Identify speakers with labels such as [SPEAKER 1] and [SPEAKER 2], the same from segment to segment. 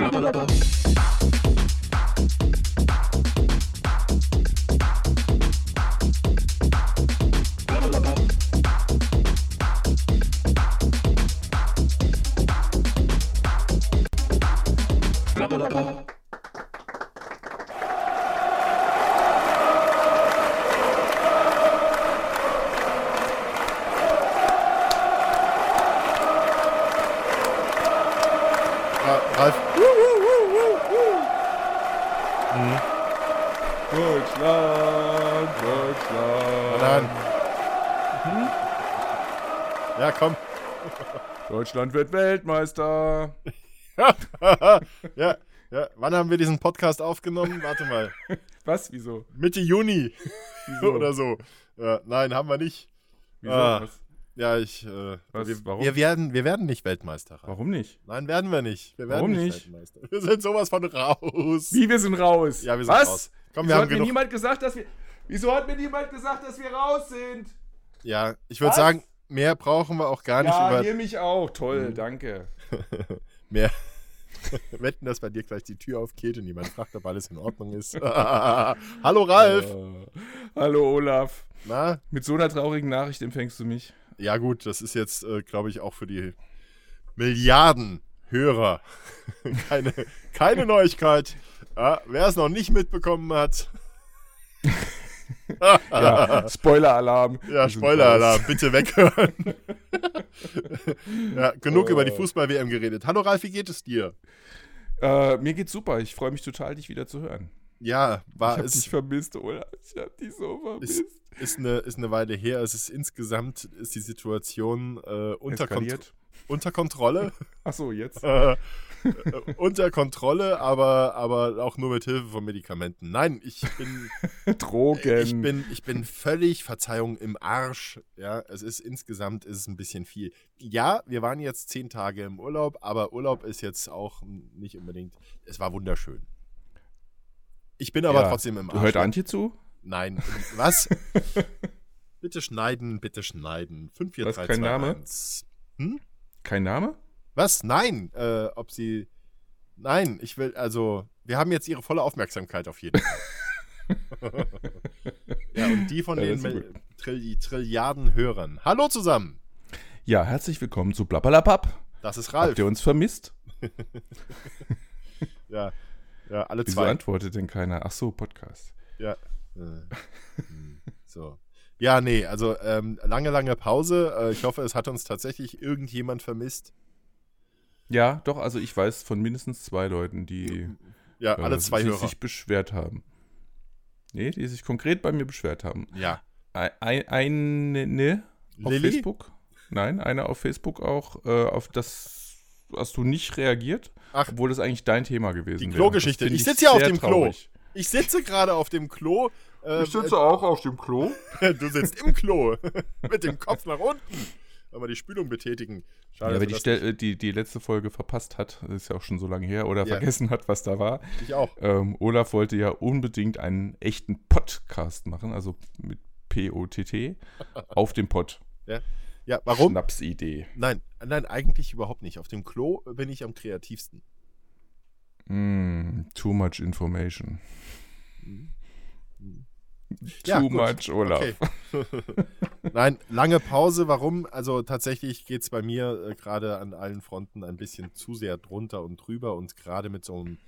[SPEAKER 1] Música
[SPEAKER 2] Deutschland wird Weltmeister.
[SPEAKER 1] ja, ja. Wann haben wir diesen Podcast aufgenommen? Warte mal.
[SPEAKER 2] Was? Wieso?
[SPEAKER 1] Mitte Juni
[SPEAKER 2] Wieso?
[SPEAKER 1] oder so. Ja, nein, haben wir nicht.
[SPEAKER 2] Wieso?
[SPEAKER 1] Ah.
[SPEAKER 2] Was?
[SPEAKER 1] Ja, ich. Äh,
[SPEAKER 2] Was?
[SPEAKER 1] Wir,
[SPEAKER 2] Warum?
[SPEAKER 1] Wir werden, wir werden nicht Weltmeister.
[SPEAKER 2] Warum nicht?
[SPEAKER 1] Nein, werden wir nicht. Wir werden
[SPEAKER 2] Warum
[SPEAKER 1] nicht? Weltmeister. Wir sind sowas von raus.
[SPEAKER 2] Wie, wir sind raus.
[SPEAKER 1] Ja, wir sind
[SPEAKER 2] Was?
[SPEAKER 1] raus. Komm,
[SPEAKER 2] Wieso
[SPEAKER 1] wir haben
[SPEAKER 2] hat mir niemand gesagt, dass wir... Wieso hat mir niemand gesagt, dass wir raus sind?
[SPEAKER 1] Ja, ich würde sagen, mehr brauchen wir auch gar nicht
[SPEAKER 2] Ja,
[SPEAKER 1] über.
[SPEAKER 2] hier mich auch. Toll,
[SPEAKER 1] Mhm.
[SPEAKER 2] danke.
[SPEAKER 1] Mehr. Wetten, dass bei dir gleich die Tür aufgeht und jemand fragt, ob alles in Ordnung ist. Hallo Ralf.
[SPEAKER 2] Hallo Olaf.
[SPEAKER 1] Na?
[SPEAKER 2] Mit so einer traurigen Nachricht empfängst du mich.
[SPEAKER 1] Ja gut, das ist jetzt, äh, glaube ich, auch für die Milliarden Hörer keine, keine Neuigkeit. Ja, wer es noch nicht mitbekommen hat,
[SPEAKER 2] Ja, Spoiler-Alarm.
[SPEAKER 1] ja, Spoiler-Alarm, bitte weghören. ja, genug
[SPEAKER 2] Oh.
[SPEAKER 1] über die Fußball-WM geredet. Hallo Ralf, wie geht es dir?
[SPEAKER 2] Äh, mir geht's super. Ich freue mich total, dich wieder zu hören.
[SPEAKER 1] Ja,
[SPEAKER 2] ich
[SPEAKER 1] war
[SPEAKER 2] hab
[SPEAKER 1] es
[SPEAKER 2] dich vermisst, Olaf. Ich hab dich so vermisst.
[SPEAKER 1] ist eine, ist eine Weile her. Es ist insgesamt ist die Situation äh, unter, Kont
[SPEAKER 2] Eskaliert.
[SPEAKER 1] unter Kontrolle.
[SPEAKER 2] Ach so, jetzt.
[SPEAKER 1] äh, unter Kontrolle, aber, aber auch nur mit Hilfe von Medikamenten. Nein, ich bin,
[SPEAKER 2] Drogen.
[SPEAKER 1] ich bin, ich bin völlig, Verzeihung, im Arsch. Ja, es ist insgesamt ist es ein bisschen viel. Ja, wir waren jetzt zehn Tage im Urlaub, aber Urlaub ist jetzt auch nicht unbedingt. Es war wunderschön. Ich bin aber
[SPEAKER 2] Ja,
[SPEAKER 1] trotzdem im Arsch.
[SPEAKER 2] Hört Antje zu?
[SPEAKER 1] Nein. Was? bitte schneiden, bitte schneiden. 5, 4,
[SPEAKER 2] Was,
[SPEAKER 1] 3,
[SPEAKER 2] kein
[SPEAKER 1] 2,
[SPEAKER 2] Name?
[SPEAKER 1] 1. Hm?
[SPEAKER 2] Kein Name?
[SPEAKER 1] Was? Nein. Äh, ob sie. Nein, ich will, also, wir haben jetzt ihre volle Aufmerksamkeit auf jeden Fall. ja, und die von
[SPEAKER 2] Ja,
[SPEAKER 1] den Trill Trilliarden Hörern. Hallo zusammen.
[SPEAKER 2] Ja, herzlich willkommen zu Blablabab.
[SPEAKER 1] Das ist Ralf.
[SPEAKER 2] Habt ihr uns vermisst?
[SPEAKER 1] Ja, ja, alle
[SPEAKER 2] Wieso
[SPEAKER 1] zwei.
[SPEAKER 2] antwortet denn keiner? Ach so, Podcast.
[SPEAKER 1] Ja. Äh, hm, so. Ja, nee, also ähm, lange, lange Pause. Äh, ich hoffe, es hat uns tatsächlich irgendjemand vermisst.
[SPEAKER 2] Ja, doch, also ich weiß von mindestens zwei Leuten, die
[SPEAKER 1] Ja,
[SPEAKER 2] äh,
[SPEAKER 1] alle zwei
[SPEAKER 2] sich,
[SPEAKER 1] Hörer.
[SPEAKER 2] sich beschwert haben. Nee, die sich konkret bei mir beschwert haben.
[SPEAKER 1] Ja.
[SPEAKER 2] Ein, ein, eine ne, auf
[SPEAKER 1] Lilly?
[SPEAKER 2] Facebook. Nein, eine auf Facebook auch. Äh, auf das hast du nicht reagiert,
[SPEAKER 1] Ach.
[SPEAKER 2] obwohl das eigentlich dein Thema gewesen
[SPEAKER 1] Die
[SPEAKER 2] wäre.
[SPEAKER 1] Klogeschichte.
[SPEAKER 2] Das finde
[SPEAKER 1] Ich sitze hier auf dem Klo.
[SPEAKER 2] traurig.
[SPEAKER 1] Ich sitze gerade auf dem Klo. Äh,
[SPEAKER 2] auch auf dem Klo.
[SPEAKER 1] äh, du sitzt im Klo. Mit dem Kopf nach unten. Wenn wir die Spülung betätigen. Schade,
[SPEAKER 2] Ja,
[SPEAKER 1] dass
[SPEAKER 2] wer die, Stell, äh, die, die letzte Folge verpasst hat, ist ja auch schon so lange her, oder
[SPEAKER 1] Ja.
[SPEAKER 2] vergessen hat, was da war.
[SPEAKER 1] Ich auch.
[SPEAKER 2] Ähm, Olaf wollte ja unbedingt einen echten Podcast machen, also mit P-O-T-T, auf dem Pott.
[SPEAKER 1] Ja, warum?
[SPEAKER 2] Schnapsidee.
[SPEAKER 1] Nein, nein, eigentlich überhaupt nicht. Auf dem Klo bin ich am kreativsten.
[SPEAKER 2] Mm, too much information.
[SPEAKER 1] Ja,
[SPEAKER 2] too
[SPEAKER 1] gut.
[SPEAKER 2] much, Olaf.
[SPEAKER 1] Okay. Nein, lange Pause. Warum? Also tatsächlich geht es bei mir äh, gerade an allen Fronten ein bisschen zu sehr drunter und drüber und gerade mit so einem,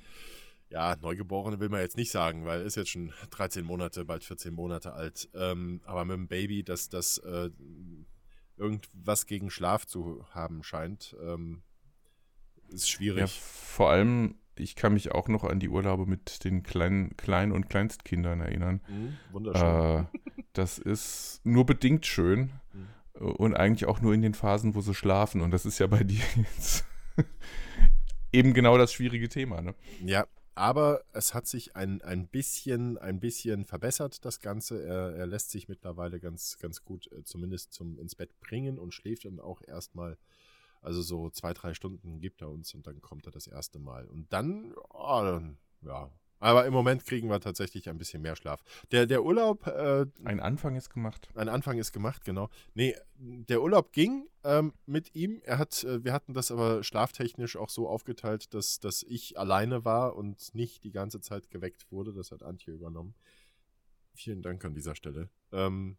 [SPEAKER 1] ja, Neugeborenen will man jetzt nicht sagen, weil er ist jetzt schon 13 Monate, bald 14 Monate alt. Ähm, aber mit dem Baby, dass das äh, irgendwas gegen Schlaf zu haben scheint, ähm, ist
[SPEAKER 2] Ja,
[SPEAKER 1] schwierig.
[SPEAKER 2] vor allem, ich kann mich auch noch an die Urlaube mit den kleinen, Klein- und Kleinstkindern erinnern.
[SPEAKER 1] Mhm, wunderschön.
[SPEAKER 2] Äh, das ist nur bedingt schön
[SPEAKER 1] Mhm.
[SPEAKER 2] und eigentlich auch nur in den Phasen, wo sie schlafen. Und das ist ja bei dir jetzt eben genau das schwierige Thema. Ne?
[SPEAKER 1] Ja, aber es hat sich ein, ein bisschen, ein bisschen verbessert, das Ganze. Er, er lässt sich mittlerweile ganz, ganz gut äh, zumindest zum ins Bett bringen und schläft dann auch erstmal, also so zwei, drei Stunden gibt er uns und dann kommt er das erste Mal. Und dann, oh, dann ja, Aber im Moment kriegen wir tatsächlich ein bisschen mehr Schlaf. Der, der Urlaub. Äh,
[SPEAKER 2] ein Anfang ist gemacht.
[SPEAKER 1] Ein Anfang ist gemacht, genau. Nee, der Urlaub ging ähm, mit ihm. Er hat, äh, wir hatten das aber schlaftechnisch auch so aufgeteilt, dass, dass ich alleine war und nicht die ganze Zeit geweckt wurde. Das hat Antje übernommen. Vielen Dank an dieser Stelle. Ähm,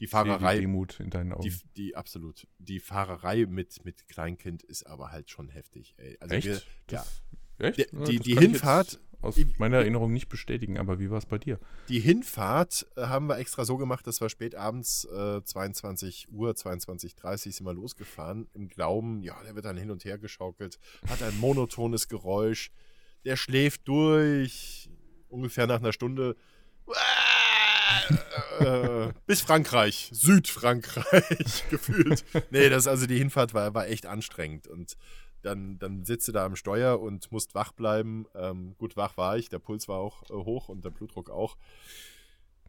[SPEAKER 1] die Fahrerei.
[SPEAKER 2] Die Demut in deinen Augen.
[SPEAKER 1] Die, die, absolut. Die Fahrerei mit, mit Kleinkind ist aber halt schon heftig. Ey.
[SPEAKER 2] Also Echt? Wir,
[SPEAKER 1] das,
[SPEAKER 2] ja. Echt?
[SPEAKER 1] Die, die, die Hinfahrt
[SPEAKER 2] aus meiner Erinnerung nicht bestätigen, aber wie war es bei dir?
[SPEAKER 1] Die Hinfahrt äh, haben wir extra so gemacht, dass wir spät abends äh, 22 Uhr, 22.30 Uhr sind wir losgefahren, im Glauben, ja, der wird dann hin und her geschaukelt, hat ein monotones Geräusch, der schläft durch, ungefähr nach einer Stunde. Äh, bis Frankreich, Südfrankreich gefühlt. Nee, das also die Hinfahrt war, war echt anstrengend und dann, dann sitzt du da am Steuer und musst wach bleiben. Ähm, gut, wach war ich, der Puls war auch äh, hoch und der Blutdruck auch.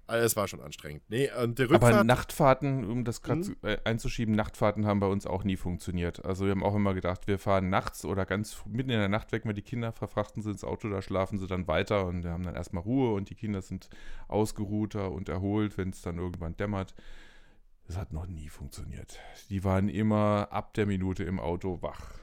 [SPEAKER 1] Also es war schon anstrengend. Nee, und der
[SPEAKER 2] Rückfahrt, Aber Nachtfahrten, um das gerade mhm. äh, einzuschieben, Nachtfahrten haben bei uns auch nie funktioniert. Also wir haben auch immer gedacht, wir fahren nachts oder ganz mitten in der Nacht wecken wir die Kinder, verfrachten sie ins Auto, da schlafen sie dann weiter und wir haben dann erstmal Ruhe und die Kinder sind ausgeruhter und erholt, wenn es dann irgendwann dämmert. Das hat noch nie funktioniert. Die waren immer ab der Minute im Auto wach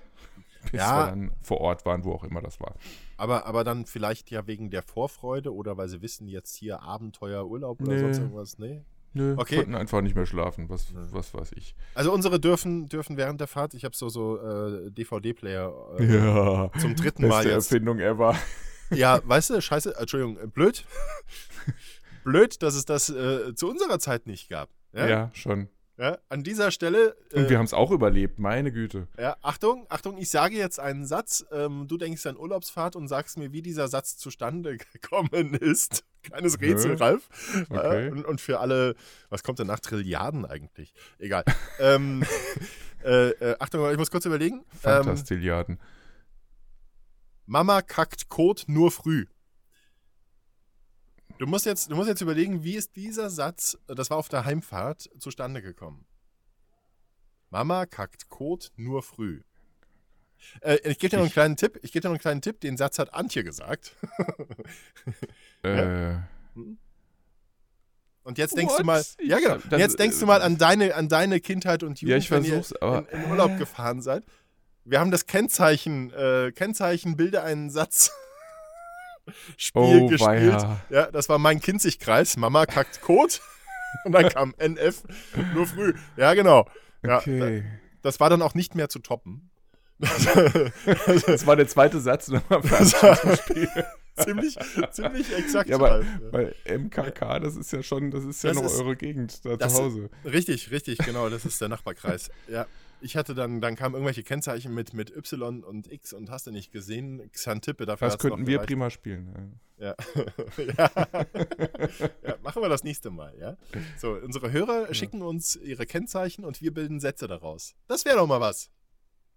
[SPEAKER 2] bis ja, wir dann vor Ort waren, wo auch immer das war.
[SPEAKER 1] Aber, aber dann vielleicht ja wegen der Vorfreude oder weil sie wissen, jetzt hier Abenteuer, Urlaub oder nee. sonst irgendwas. Nee.
[SPEAKER 2] Nö, okay. konnten einfach nicht mehr schlafen, was, was weiß ich.
[SPEAKER 1] Also unsere dürfen, dürfen während der Fahrt, ich habe so, so äh, DVD-Player
[SPEAKER 2] äh, ja,
[SPEAKER 1] zum dritten Mal
[SPEAKER 2] jetzt. Erfindung ever.
[SPEAKER 1] Ja, weißt du, scheiße, Entschuldigung, äh, blöd. blöd, dass es das äh, zu unserer Zeit nicht gab.
[SPEAKER 2] Ja, ja schon.
[SPEAKER 1] Ja, an dieser Stelle.
[SPEAKER 2] Und wir äh, haben es auch überlebt, meine Güte.
[SPEAKER 1] Ja, Achtung, Achtung, ich sage jetzt einen Satz. Ähm, du denkst an Urlaubsfahrt und sagst mir, wie dieser Satz zustande gekommen ist. Kleines Rätsel, Nö. Ralf. Okay. Äh, und, und, für alle, was kommt denn nach Trilliarden eigentlich? Egal. ähm, äh, äh, Achtung, ich muss kurz überlegen.
[SPEAKER 2] Fantastilliarden. Ähm,
[SPEAKER 1] Mama kackt Kot nur früh. Du musst, jetzt, du musst jetzt überlegen, wie ist dieser Satz, das war auf der Heimfahrt, zustande gekommen? Mama kackt Kot nur früh. Äh, ich gebe dir noch einen kleinen Tipp. Ich gebe dir noch einen kleinen Tipp. Den Satz hat Antje gesagt.
[SPEAKER 2] äh.
[SPEAKER 1] Und jetzt denkst What? du mal, ja genau. Dann, jetzt denkst du mal an deine, an deine Kindheit und
[SPEAKER 2] Jugend, ja, ich wenn ihr
[SPEAKER 1] in, in Urlaub gefahren seid. Wir haben das Kennzeichen, äh, Kennzeichen, bilde einen Satz. Spiel oh, gespielt. Weia. Ja, das war mein Kinzigkreis. Mama kackt Kot. Und dann kam NF nur früh. Ja, genau. Ja, okay. Das war dann auch nicht mehr zu toppen.
[SPEAKER 2] das war der zweite Satz nochmal
[SPEAKER 1] Spiel. ziemlich, ziemlich exakt.
[SPEAKER 2] Ja, aber, weil MKK, das ist ja schon, das ist ja das noch ist, eure Gegend da zu Hause.
[SPEAKER 1] Richtig, richtig, genau, das ist der Nachbarkreis. Ja ich hatte dann, dann kamen irgendwelche Kennzeichen mit, mit Y und X und hast du nicht gesehen. Xantippe dafür.
[SPEAKER 2] Das könnten wir prima spielen.
[SPEAKER 1] Ja. Ja. ja. Machen wir das nächste Mal, ja. So, unsere Hörer ja. schicken uns ihre Kennzeichen und wir bilden Sätze daraus. Das wäre doch mal was.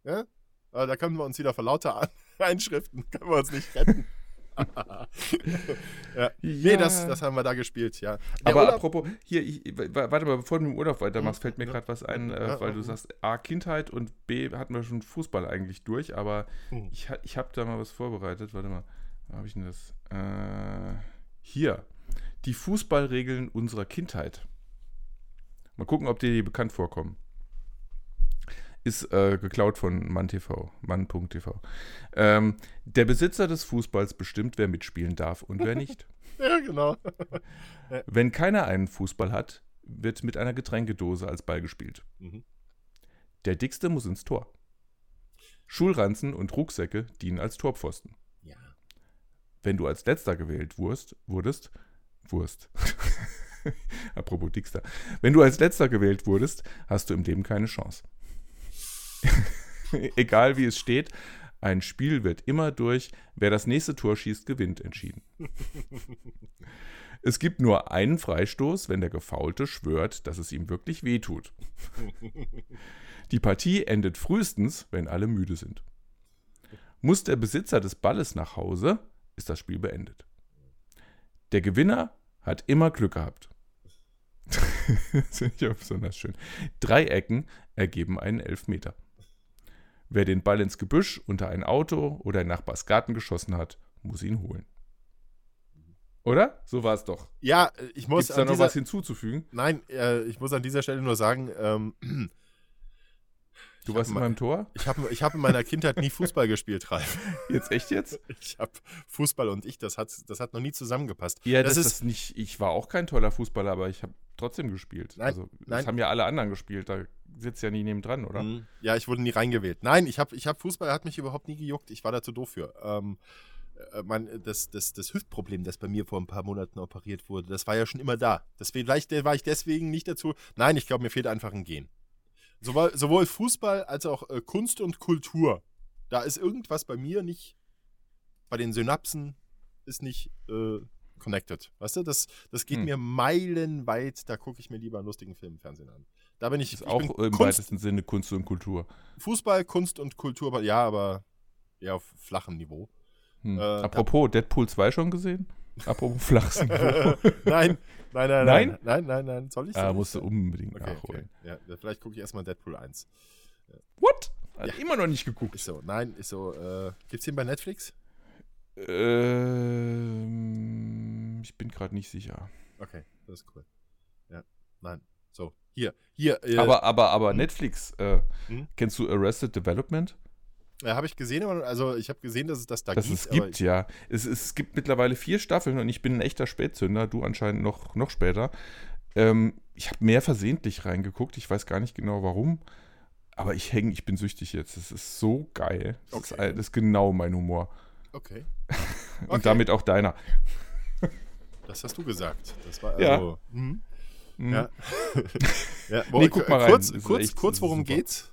[SPEAKER 1] Ja? Aber da können wir uns wieder vor lauter Einschriften, können wir uns nicht retten. ja. Nee, das, das haben wir da gespielt, ja.
[SPEAKER 2] Der Aber Urlaub, apropos, hier, ich, warte mal, bevor du dem Urlaub weitermachst, fällt mir gerade was ein, äh, weil du sagst, A, Kindheit und B, hatten wir schon Fußball eigentlich durch, aber hm. ich, ich habe da mal was vorbereitet. Warte mal, wo habe ich denn das? Äh, hier, die Fußballregeln unserer Kindheit. Mal gucken, ob dir die bekannt vorkommen ist äh, geklaut von MannTV, Mann.tv. Ähm, der Besitzer des Fußballs bestimmt, wer mitspielen darf und wer nicht.
[SPEAKER 1] ja, genau.
[SPEAKER 2] Wenn keiner einen Fußball hat, wird mit einer Getränkedose als Ball gespielt. Mhm. Der Dickste muss ins Tor. Schulranzen und Rucksäcke dienen als Torpfosten.
[SPEAKER 1] Ja.
[SPEAKER 2] Wenn du als Letzter gewählt wurst, wurdest, Wurst. Apropos Dickster. Wenn du als Letzter gewählt wurdest, hast du im Leben keine Chance. egal wie es steht, ein Spiel wird immer durch, wer das nächste Tor schießt, gewinnt entschieden. es gibt nur einen Freistoß, wenn der Gefaulte schwört, dass es ihm wirklich wehtut. Die Partie endet frühestens, wenn alle müde sind. Muss der Besitzer des Balles nach Hause, ist das Spiel beendet. Der Gewinner hat immer Glück gehabt. das ich auch besonders schön. Drei Ecken ergeben einen Elfmeter. Wer den Ball ins Gebüsch, unter ein Auto oder in Nachbars Garten geschossen hat, muss ihn holen. Oder? So war es doch.
[SPEAKER 1] Ja, äh, ich muss.
[SPEAKER 2] Gibt da noch dieser, was hinzuzufügen?
[SPEAKER 1] Nein, äh, ich muss an dieser Stelle nur sagen, ähm,
[SPEAKER 2] Du warst in meinem Tor?
[SPEAKER 1] Ich habe ich hab in meiner Kindheit nie Fußball gespielt, Ralf.
[SPEAKER 2] Jetzt echt jetzt?
[SPEAKER 1] Ich habe Fußball und ich, das hat, das hat noch nie zusammengepasst.
[SPEAKER 2] Ja, das, das ist das nicht. Ich war auch kein toller Fußballer, aber ich habe trotzdem gespielt.
[SPEAKER 1] Nein,
[SPEAKER 2] also, das
[SPEAKER 1] nein.
[SPEAKER 2] haben ja alle anderen gespielt. Da sitzt ja nie neben dran, oder? Mhm.
[SPEAKER 1] Ja, ich wurde nie reingewählt. Nein, ich habe ich hab Fußball, hat mich überhaupt nie gejuckt. Ich war da zu doof für. Ähm, äh, mein, das, das, das Hüftproblem, das bei mir vor ein paar Monaten operiert wurde, das war ja schon immer da. Das, vielleicht war ich deswegen nicht dazu. Nein, ich glaube, mir fehlt einfach ein Gen. Sowohl, sowohl Fußball als auch äh, Kunst und Kultur. Da ist irgendwas bei mir nicht, bei den Synapsen ist nicht äh, connected. Weißt du, das, das geht hm. mir meilenweit. Da gucke ich mir lieber einen lustigen Film im Fernsehen an. Da bin ich.
[SPEAKER 2] Das ist
[SPEAKER 1] ich
[SPEAKER 2] auch im Kunst, weitesten Sinne Kunst und Kultur.
[SPEAKER 1] Fußball, Kunst und Kultur, ja, aber eher auf flachem Niveau.
[SPEAKER 2] Hm. Äh, Apropos, Deadpool 2 schon gesehen? Apropos flaches
[SPEAKER 1] Niveau. nein, nein, nein, nein, nein, nein, nein, soll ich?
[SPEAKER 2] Ah, musst du unbedingt
[SPEAKER 1] okay,
[SPEAKER 2] nachholen.
[SPEAKER 1] Okay. Ja, vielleicht gucke ich erstmal Deadpool 1.
[SPEAKER 2] What? Hat ja. immer noch nicht geguckt.
[SPEAKER 1] Ist so, nein, ist so. Äh, gibt's den bei Netflix?
[SPEAKER 2] Ähm, ich bin gerade nicht sicher.
[SPEAKER 1] Okay, das ist cool. Ja, nein. So, hier, hier.
[SPEAKER 2] Äh, aber, aber, aber hm? Netflix, äh, hm? kennst du Arrested Development?
[SPEAKER 1] Ja, habe ich gesehen, also ich habe gesehen, dass es das da
[SPEAKER 2] dass gibt. Es gibt, ja. Es, es gibt mittlerweile vier Staffeln und ich bin ein echter Spätzünder, du anscheinend noch, noch später. Ähm, ich habe mehr versehentlich reingeguckt, ich weiß gar nicht genau warum, aber ich hänge, ich bin süchtig jetzt. Es ist so geil. Das, okay. ist, das ist genau mein humor.
[SPEAKER 1] Okay.
[SPEAKER 2] und okay. damit auch deiner.
[SPEAKER 1] Das hast du gesagt. Das war
[SPEAKER 2] also. Ja. Mhm.
[SPEAKER 1] Mhm. ja. ja. nee, guck mal rein. Kurz, kurz, kurz worum geht's?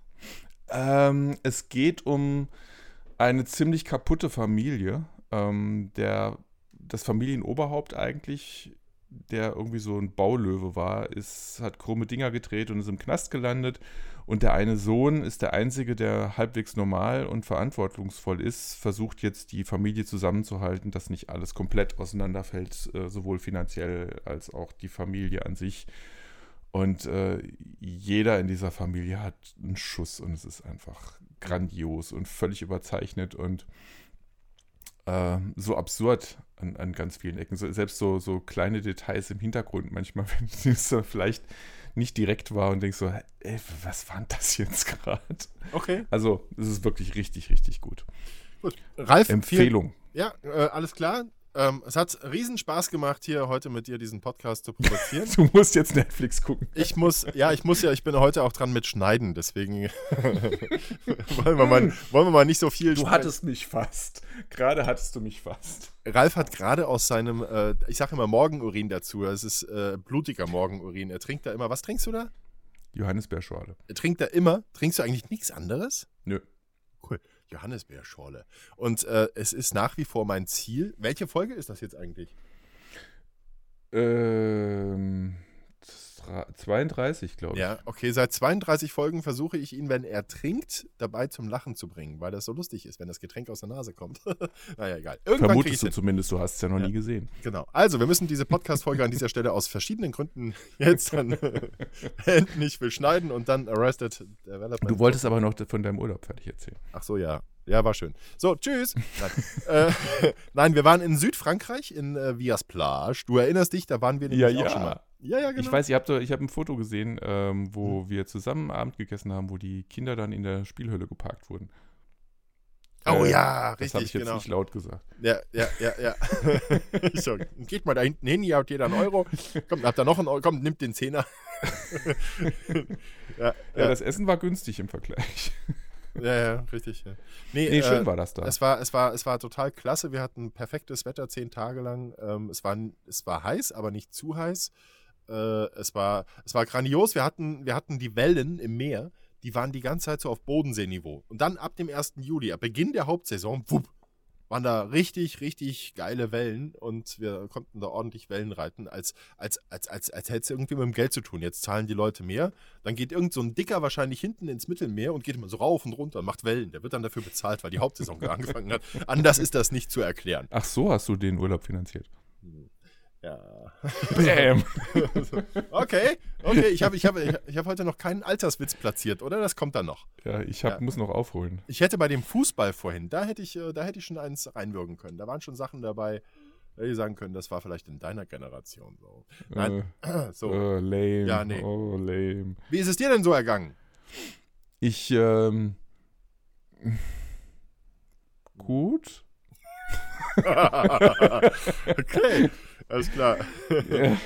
[SPEAKER 2] Ähm, es geht um eine ziemlich kaputte Familie. Ähm, der, das Familienoberhaupt eigentlich, der irgendwie so ein Baulöwe war, ist, hat krumme Dinger gedreht und ist im Knast gelandet. Und der eine Sohn ist der einzige, der halbwegs normal und verantwortungsvoll ist, versucht jetzt die Familie zusammenzuhalten, dass nicht alles komplett auseinanderfällt, äh, sowohl finanziell als auch die Familie an sich. Und äh, jeder in dieser Familie hat einen Schuss und es ist einfach grandios und völlig überzeichnet und äh, so absurd an, an, ganz vielen Ecken. So, selbst so, so kleine Details im Hintergrund manchmal, wenn es vielleicht nicht direkt war und denkst so, ey, was war denn das jetzt gerade?
[SPEAKER 1] Okay.
[SPEAKER 2] Also, es ist wirklich richtig, richtig gut.
[SPEAKER 1] Gut. Ralf,
[SPEAKER 2] Empfehlung.
[SPEAKER 1] Viel, ja, äh, alles klar. Ähm, es hat riesen Spaß gemacht, hier heute mit dir diesen Podcast zu produzieren.
[SPEAKER 2] du musst jetzt Netflix gucken.
[SPEAKER 1] Ich muss, ja, ich muss ja, ich bin heute auch dran mit Schneiden, deswegen wollen, wir mal, wollen wir mal nicht so viel.
[SPEAKER 2] Du hattest mich fast. Gerade hattest du mich fast.
[SPEAKER 1] Ralf hat gerade aus seinem, äh, ich sage immer Morgenurin dazu, es ist äh, blutiger Morgenurin. Er trinkt da immer, was trinkst du da?
[SPEAKER 2] Johannisbeerschorle.
[SPEAKER 1] Er trinkt da immer. Trinkst du eigentlich nichts anderes?
[SPEAKER 2] Nö.
[SPEAKER 1] Cool. Johannisbeerschorle. Und äh, es ist nach wie vor mein Ziel. Welche Folge ist das jetzt eigentlich?
[SPEAKER 2] Ähm, 32, glaube ich.
[SPEAKER 1] Ja, okay. Seit 32 Folgen versuche ich ihn, wenn er trinkt, dabei zum Lachen zu bringen, weil das so lustig ist, wenn das Getränk aus der Nase kommt. naja, egal.
[SPEAKER 2] Irgendwann Vermutest du zumindest, du hast es ja noch ja. nie gesehen.
[SPEAKER 1] Genau. Also, wir müssen diese Podcast-Folge an dieser Stelle aus verschiedenen Gründen jetzt dann endlich beschneiden und dann Arrested
[SPEAKER 2] Development. Du wolltest aber noch von deinem Urlaub fertig erzählen.
[SPEAKER 1] Ach so, ja. Ja, war schön. So, tschüss. Nein, äh, nein wir waren in Südfrankreich, in äh, Vias Plage. Du erinnerst dich, da waren wir
[SPEAKER 2] nämlich ja, auch ja. schon mal.
[SPEAKER 1] Ja, ja, genau.
[SPEAKER 2] Ich weiß, ihr habt, ich habe ein Foto gesehen, ähm, wo hm. wir zusammen Abend gegessen haben, wo die Kinder dann in der Spielhölle geparkt wurden.
[SPEAKER 1] Oh äh, ja, richtig. Das
[SPEAKER 2] habe ich jetzt
[SPEAKER 1] genau.
[SPEAKER 2] nicht laut gesagt.
[SPEAKER 1] Ja, ja, ja, ja. so, geht mal da hinten hin, ihr habt jeder einen Euro. Kommt, habt ihr noch einen Euro? Kommt, nimmt den Zehner.
[SPEAKER 2] ja, ja, ja, das Essen war günstig im Vergleich.
[SPEAKER 1] Ja, ja, richtig. Ja.
[SPEAKER 2] Nee, nee schön äh, war das da.
[SPEAKER 1] Es war, es, war, es war total klasse. Wir hatten perfektes Wetter zehn Tage lang. Ähm, es, war, es war heiß, aber nicht zu heiß. Äh, es, war, es war grandios. Wir hatten, wir hatten die Wellen im Meer, die waren die ganze Zeit so auf Bodenseeniveau. Und dann ab dem 1. Juli, ab Beginn der Hauptsaison, wupp, waren da richtig, richtig geile Wellen und wir konnten da ordentlich Wellen reiten, als, als, als, als, als hätte es irgendwie mit dem Geld zu tun. Jetzt zahlen die Leute mehr, dann geht irgend so ein Dicker wahrscheinlich hinten ins Mittelmeer und geht immer so rauf und runter und macht Wellen. Der wird dann dafür bezahlt, weil die Hauptsaison angefangen hat. Anders ist das nicht zu erklären.
[SPEAKER 2] Ach so, hast du den Urlaub finanziert?
[SPEAKER 1] Ja.
[SPEAKER 2] Bam.
[SPEAKER 1] okay, okay. Ich habe ich hab, ich hab heute noch keinen Alterswitz platziert, oder? Das kommt dann noch.
[SPEAKER 2] Ja, ich hab, ja. muss noch aufholen.
[SPEAKER 1] Ich hätte bei dem Fußball vorhin, da hätte ich, äh, da hätte ich schon eins reinwirken können. Da waren schon Sachen dabei. Hätte ich sagen können, das war vielleicht in deiner Generation so. Nein,
[SPEAKER 2] Äh,
[SPEAKER 1] so.
[SPEAKER 2] äh, lame.
[SPEAKER 1] Ja, nee.
[SPEAKER 2] Oh, lame.
[SPEAKER 1] Wie ist es dir denn so ergangen?
[SPEAKER 2] Ich, ähm. Gut.
[SPEAKER 1] Okay, alles klar.
[SPEAKER 2] Ja,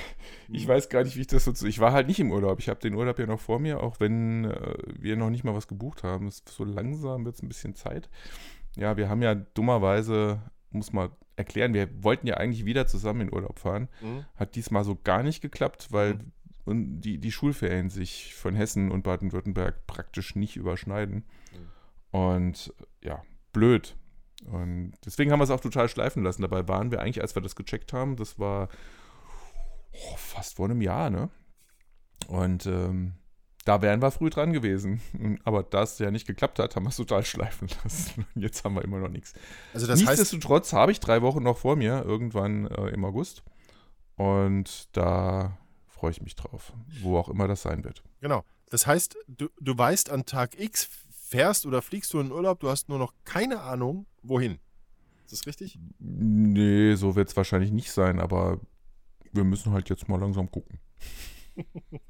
[SPEAKER 2] ich weiß gar nicht, wie ich das so. Ich war halt nicht im Urlaub. Ich habe den Urlaub ja noch vor mir, auch wenn äh, wir noch nicht mal was gebucht haben. Es, so langsam wird es ein bisschen Zeit. Ja, wir haben ja dummerweise, muss mal erklären, wir wollten ja eigentlich wieder zusammen in Urlaub fahren.
[SPEAKER 1] Mhm.
[SPEAKER 2] Hat diesmal so gar nicht geklappt, weil
[SPEAKER 1] Mhm.
[SPEAKER 2] und die, die Schulferien sich von Hessen und Baden-Württemberg praktisch nicht überschneiden.
[SPEAKER 1] Mhm.
[SPEAKER 2] Und ja, blöd. Und deswegen haben wir es auch total schleifen lassen. Dabei waren wir eigentlich, als wir das gecheckt haben, das war oh, fast vor einem Jahr, ne? Und ähm, da wären wir früh dran gewesen. Aber da es ja nicht geklappt hat, haben wir es total schleifen lassen. Und jetzt haben wir immer noch nichts.
[SPEAKER 1] Also das heißt,
[SPEAKER 2] Nichtsdestotrotz habe ich drei Wochen noch vor mir, irgendwann äh, im August. Und da freue ich mich drauf, wo auch immer das sein wird.
[SPEAKER 1] genau. Das heißt, du, du weißt, an Tag X fährst oder fliegst du in Urlaub, du hast nur noch keine Ahnung, wohin. Ist das richtig?
[SPEAKER 2] Nee, so wird es wahrscheinlich nicht sein, aber wir müssen halt jetzt mal langsam gucken.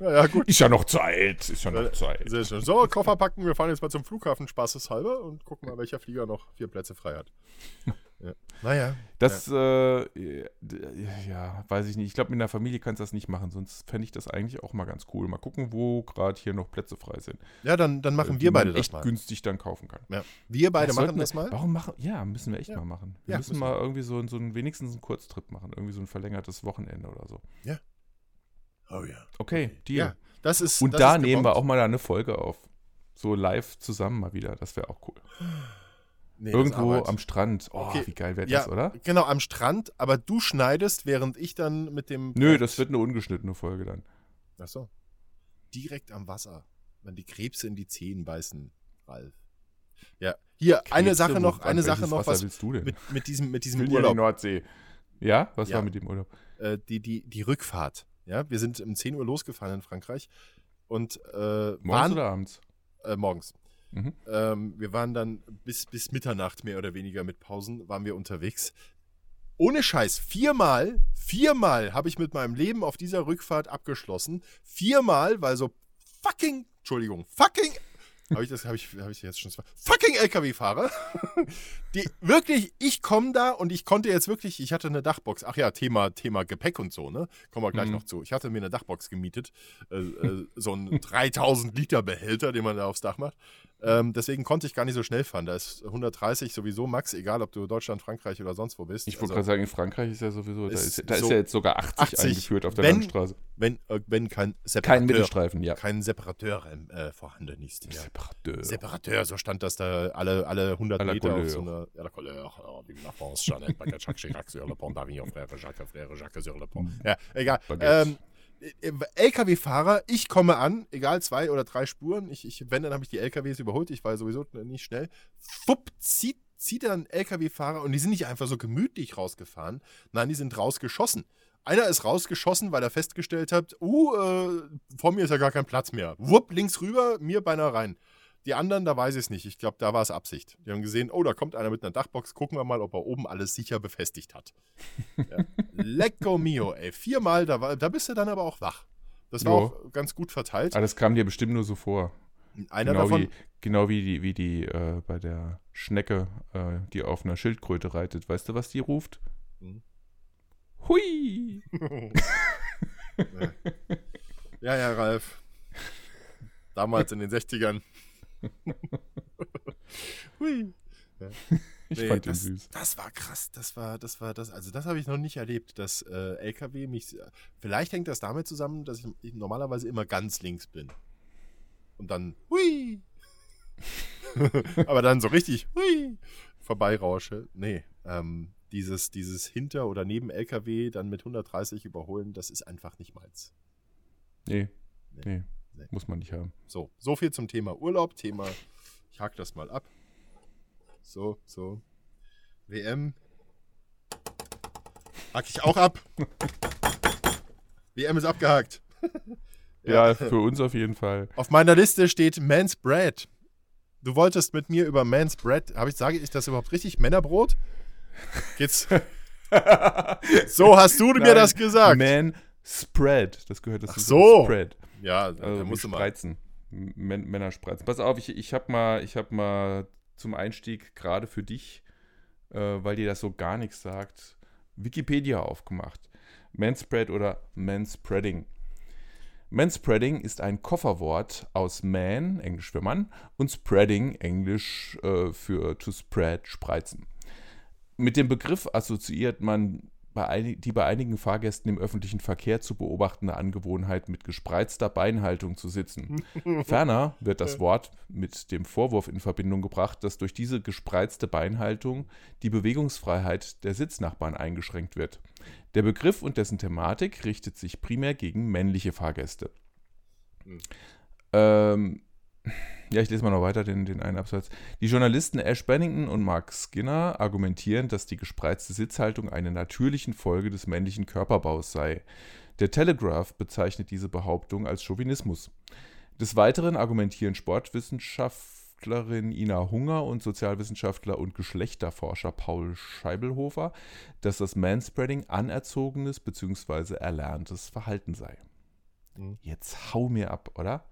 [SPEAKER 1] Ja, ja gut.
[SPEAKER 2] Ist ja noch Zeit, ist ja
[SPEAKER 1] Äh,
[SPEAKER 2] noch Zeit.
[SPEAKER 1] Sehr schön. So, Koffer packen, wir fahren jetzt mal zum Flughafen spaßeshalber und gucken mal, welcher Flieger noch vier Plätze frei hat. Ja. Naja.
[SPEAKER 2] Das, äh, d- ja, weiß ich nicht. Ich glaube, mit einer Familie kannst du das nicht machen, sonst fände ich das eigentlich auch mal ganz cool. Mal gucken, wo gerade hier noch Plätze frei sind.
[SPEAKER 1] Ja, dann, dann machen
[SPEAKER 2] die
[SPEAKER 1] wir beide das
[SPEAKER 2] echt
[SPEAKER 1] mal.
[SPEAKER 2] günstig dann kaufen kann.
[SPEAKER 1] Ja. Wir beide
[SPEAKER 2] Das
[SPEAKER 1] machen
[SPEAKER 2] sollten
[SPEAKER 1] das
[SPEAKER 2] wir-
[SPEAKER 1] mal.
[SPEAKER 2] Warum machen? Ja, müssen wir echt
[SPEAKER 1] Ja.
[SPEAKER 2] mal machen. Wir
[SPEAKER 1] Ja,
[SPEAKER 2] müssen
[SPEAKER 1] müssen
[SPEAKER 2] mal irgendwie so, so ein, wenigstens einen Kurztrip machen. Irgendwie so ein verlängertes Wochenende oder so.
[SPEAKER 1] Oh ja.
[SPEAKER 2] Okay, Deal.
[SPEAKER 1] Ja, das ist.
[SPEAKER 2] Und
[SPEAKER 1] das
[SPEAKER 2] da
[SPEAKER 1] ist
[SPEAKER 2] nehmen wir auch mal eine Folge auf. So live zusammen mal wieder. Das wäre auch cool.
[SPEAKER 1] Nee,
[SPEAKER 2] Irgendwo am Strand. Oh,
[SPEAKER 1] Okay.
[SPEAKER 2] wie geil wäre
[SPEAKER 1] ja,
[SPEAKER 2] das, oder?
[SPEAKER 1] Genau, am Strand, aber du schneidest, während ich dann mit dem.
[SPEAKER 2] Nö, das wird eine ungeschnittene Folge dann.
[SPEAKER 1] Achso. Direkt am Wasser. Wenn die Krebse in die Zehen beißen, Ralf. Ja. Hier, eine
[SPEAKER 2] Krebse,
[SPEAKER 1] Sache
[SPEAKER 2] wo-
[SPEAKER 1] noch, eine Sache noch,
[SPEAKER 2] Wasser
[SPEAKER 1] was
[SPEAKER 2] willst du denn?
[SPEAKER 1] mit, mit diesem, mit diesem
[SPEAKER 2] will ja die
[SPEAKER 1] Urlaub.
[SPEAKER 2] Nordsee. Ja? Was
[SPEAKER 1] Ja.
[SPEAKER 2] war mit dem Urlaub?
[SPEAKER 1] äh, die, die, die Rückfahrt. Ja, wir sind um 10 Uhr losgefahren in Frankreich und äh,
[SPEAKER 2] Morgens
[SPEAKER 1] waren
[SPEAKER 2] oder abends?
[SPEAKER 1] äh, morgens.
[SPEAKER 2] Mhm.
[SPEAKER 1] Ähm, wir waren dann bis, bis Mitternacht mehr oder weniger mit Pausen, waren wir unterwegs. Ohne Scheiß, viermal, viermal habe ich mit meinem Leben auf dieser Rückfahrt abgeschlossen. Viermal, weil so fucking, Entschuldigung, fucking, habe ich das, habe ich, habe ich jetzt schon, zwei- fucking LKW-Fahrer, die wirklich, ich komme da und ich konnte jetzt wirklich, ich hatte eine Dachbox, ach ja, Thema, Thema Gepäck und so, ne, kommen wir gleich
[SPEAKER 2] Mhm.
[SPEAKER 1] noch zu. Ich hatte mir eine Dachbox gemietet, äh, äh, so ein 3000 Liter Behälter, den man da aufs Dach macht. Ähm, deswegen konnte ich gar nicht so schnell fahren. Da ist 130 sowieso Max, egal ob du Deutschland, Frankreich oder sonst wo bist.
[SPEAKER 2] Ich wollte
[SPEAKER 1] Also,
[SPEAKER 2] gerade sagen, in Frankreich ist ja sowieso, da
[SPEAKER 1] Ist
[SPEAKER 2] ist, da ist
[SPEAKER 1] so
[SPEAKER 2] ja jetzt sogar 80,
[SPEAKER 1] 80,
[SPEAKER 2] eingeführt auf der
[SPEAKER 1] wenn-
[SPEAKER 2] Landstraße.
[SPEAKER 1] wenn, äh, wenn kein Separateur,
[SPEAKER 2] Kein Mittelstreifen, ja.
[SPEAKER 1] kein Separateur ähm, äh, vorhanden ist. Ja.
[SPEAKER 2] Separateur.
[SPEAKER 1] Separateur, so stand das da alle, alle 100
[SPEAKER 2] À la
[SPEAKER 1] Meter auf
[SPEAKER 2] couleur.
[SPEAKER 1] so einer. Ja, la couleur, vive la France, Baguette, Jacques Chirac sur le pont frère Jacques, frère Jacques sur le pont. Ja, egal. Ähm, LKW-Fahrer, ich komme an, egal, zwei oder drei Spuren. Ich, ich, wenn, dann habe ich die LKWs überholt. Ich war sowieso nicht schnell. Fupp, zieht, zieht dann LKW-Fahrer und die sind nicht einfach so gemütlich rausgefahren. Nein, die sind rausgeschossen. Einer ist rausgeschossen, weil er festgestellt hat, uh, äh, vor mir ist ja gar kein Platz mehr. Wupp, links rüber, mir beinahe rein. Die anderen, da weiß ich es nicht. Ich glaube, da war es Absicht. Die haben gesehen, oh, da kommt einer mit einer Dachbox. Gucken wir mal, ob er oben alles sicher befestigt hat. Ja. Lecco mio, ey. Viermal, da, war, da bist du dann aber auch wach. Das war
[SPEAKER 2] Jo.
[SPEAKER 1] auch ganz gut verteilt.
[SPEAKER 2] Ah, das kam dir bestimmt nur so vor.
[SPEAKER 1] Einer
[SPEAKER 2] genau
[SPEAKER 1] davon,
[SPEAKER 2] wie, genau wie die, wie die äh, bei der Schnecke, äh, die auf einer Schildkröte reitet. Weißt du, was die ruft?
[SPEAKER 1] Mhm.
[SPEAKER 2] Hui!
[SPEAKER 1] ja, ja, Ralf. Damals in den 60ern. Hui.
[SPEAKER 2] Ich
[SPEAKER 1] Nee,
[SPEAKER 2] fand den
[SPEAKER 1] das,
[SPEAKER 2] süß.
[SPEAKER 1] Das war krass. Das war, das war das. Also das habe ich noch nicht erlebt, dass äh, LKW mich. Vielleicht hängt das damit zusammen, dass ich, ich normalerweise immer ganz links bin. Und dann hui. Aber dann so richtig hui vorbeirausche. Nee, ähm, dieses, dieses hinter oder neben LKW dann mit 130 überholen, das ist einfach nicht meins.
[SPEAKER 2] Nee,
[SPEAKER 1] Nee.
[SPEAKER 2] nee,
[SPEAKER 1] Nee.
[SPEAKER 2] muss man nicht haben.
[SPEAKER 1] So, so viel zum Thema Urlaub. Thema, ich hake das mal ab. So, so. WM. Hake ich auch ab. WM ist abgehakt.
[SPEAKER 2] Ja, für uns auf jeden Fall.
[SPEAKER 1] Auf meiner Liste steht Man's Bread. Du wolltest mit mir über Man's Bread. Habe ich, sage ich das überhaupt richtig? Männerbrot? Geht's? so hast du Nein, mir das gesagt.
[SPEAKER 2] Man Spread. Das gehört
[SPEAKER 1] dazu. Ach so.
[SPEAKER 2] Spread.
[SPEAKER 1] Ja,
[SPEAKER 2] also da musst du spreizen. Män Männer spreizen. Pass auf, ich, ich habe mal, hab mal zum Einstieg gerade für dich, äh, weil dir das so gar nichts sagt, Wikipedia aufgemacht. Manspread oder Manspreading. Manspreading ist ein Kofferwort aus man, englisch für Mann, und spreading, englisch äh, für to spread, spreizen. Mit dem Begriff assoziiert man bei einig, die bei einigen Fahrgästen im öffentlichen Verkehr zu beobachtende Angewohnheit, mit gespreizter Beinhaltung zu sitzen. Ferner wird das Wort mit dem Vorwurf in Verbindung gebracht, dass durch diese gespreizte Beinhaltung die Bewegungsfreiheit der Sitznachbarn eingeschränkt wird. Der Begriff und dessen Thematik richtet sich primär gegen männliche Fahrgäste. Mhm. Ähm, ja, ich lese mal noch weiter den, den einen Absatz. Die Journalisten Ash Bennington und Mark Skinner argumentieren, dass die gespreizte Sitzhaltung eine natürliche Folge des männlichen Körperbaus sei. Der Telegraph bezeichnet diese Behauptung als Chauvinismus. Des Weiteren argumentieren Sportwissenschaftlerin Ina Hunger und Sozialwissenschaftler und Geschlechterforscher Paul Scheibelhofer, dass das Manspreading anerzogenes bzw. erlerntes Verhalten sei. Mhm. Jetzt hau mir ab, oder?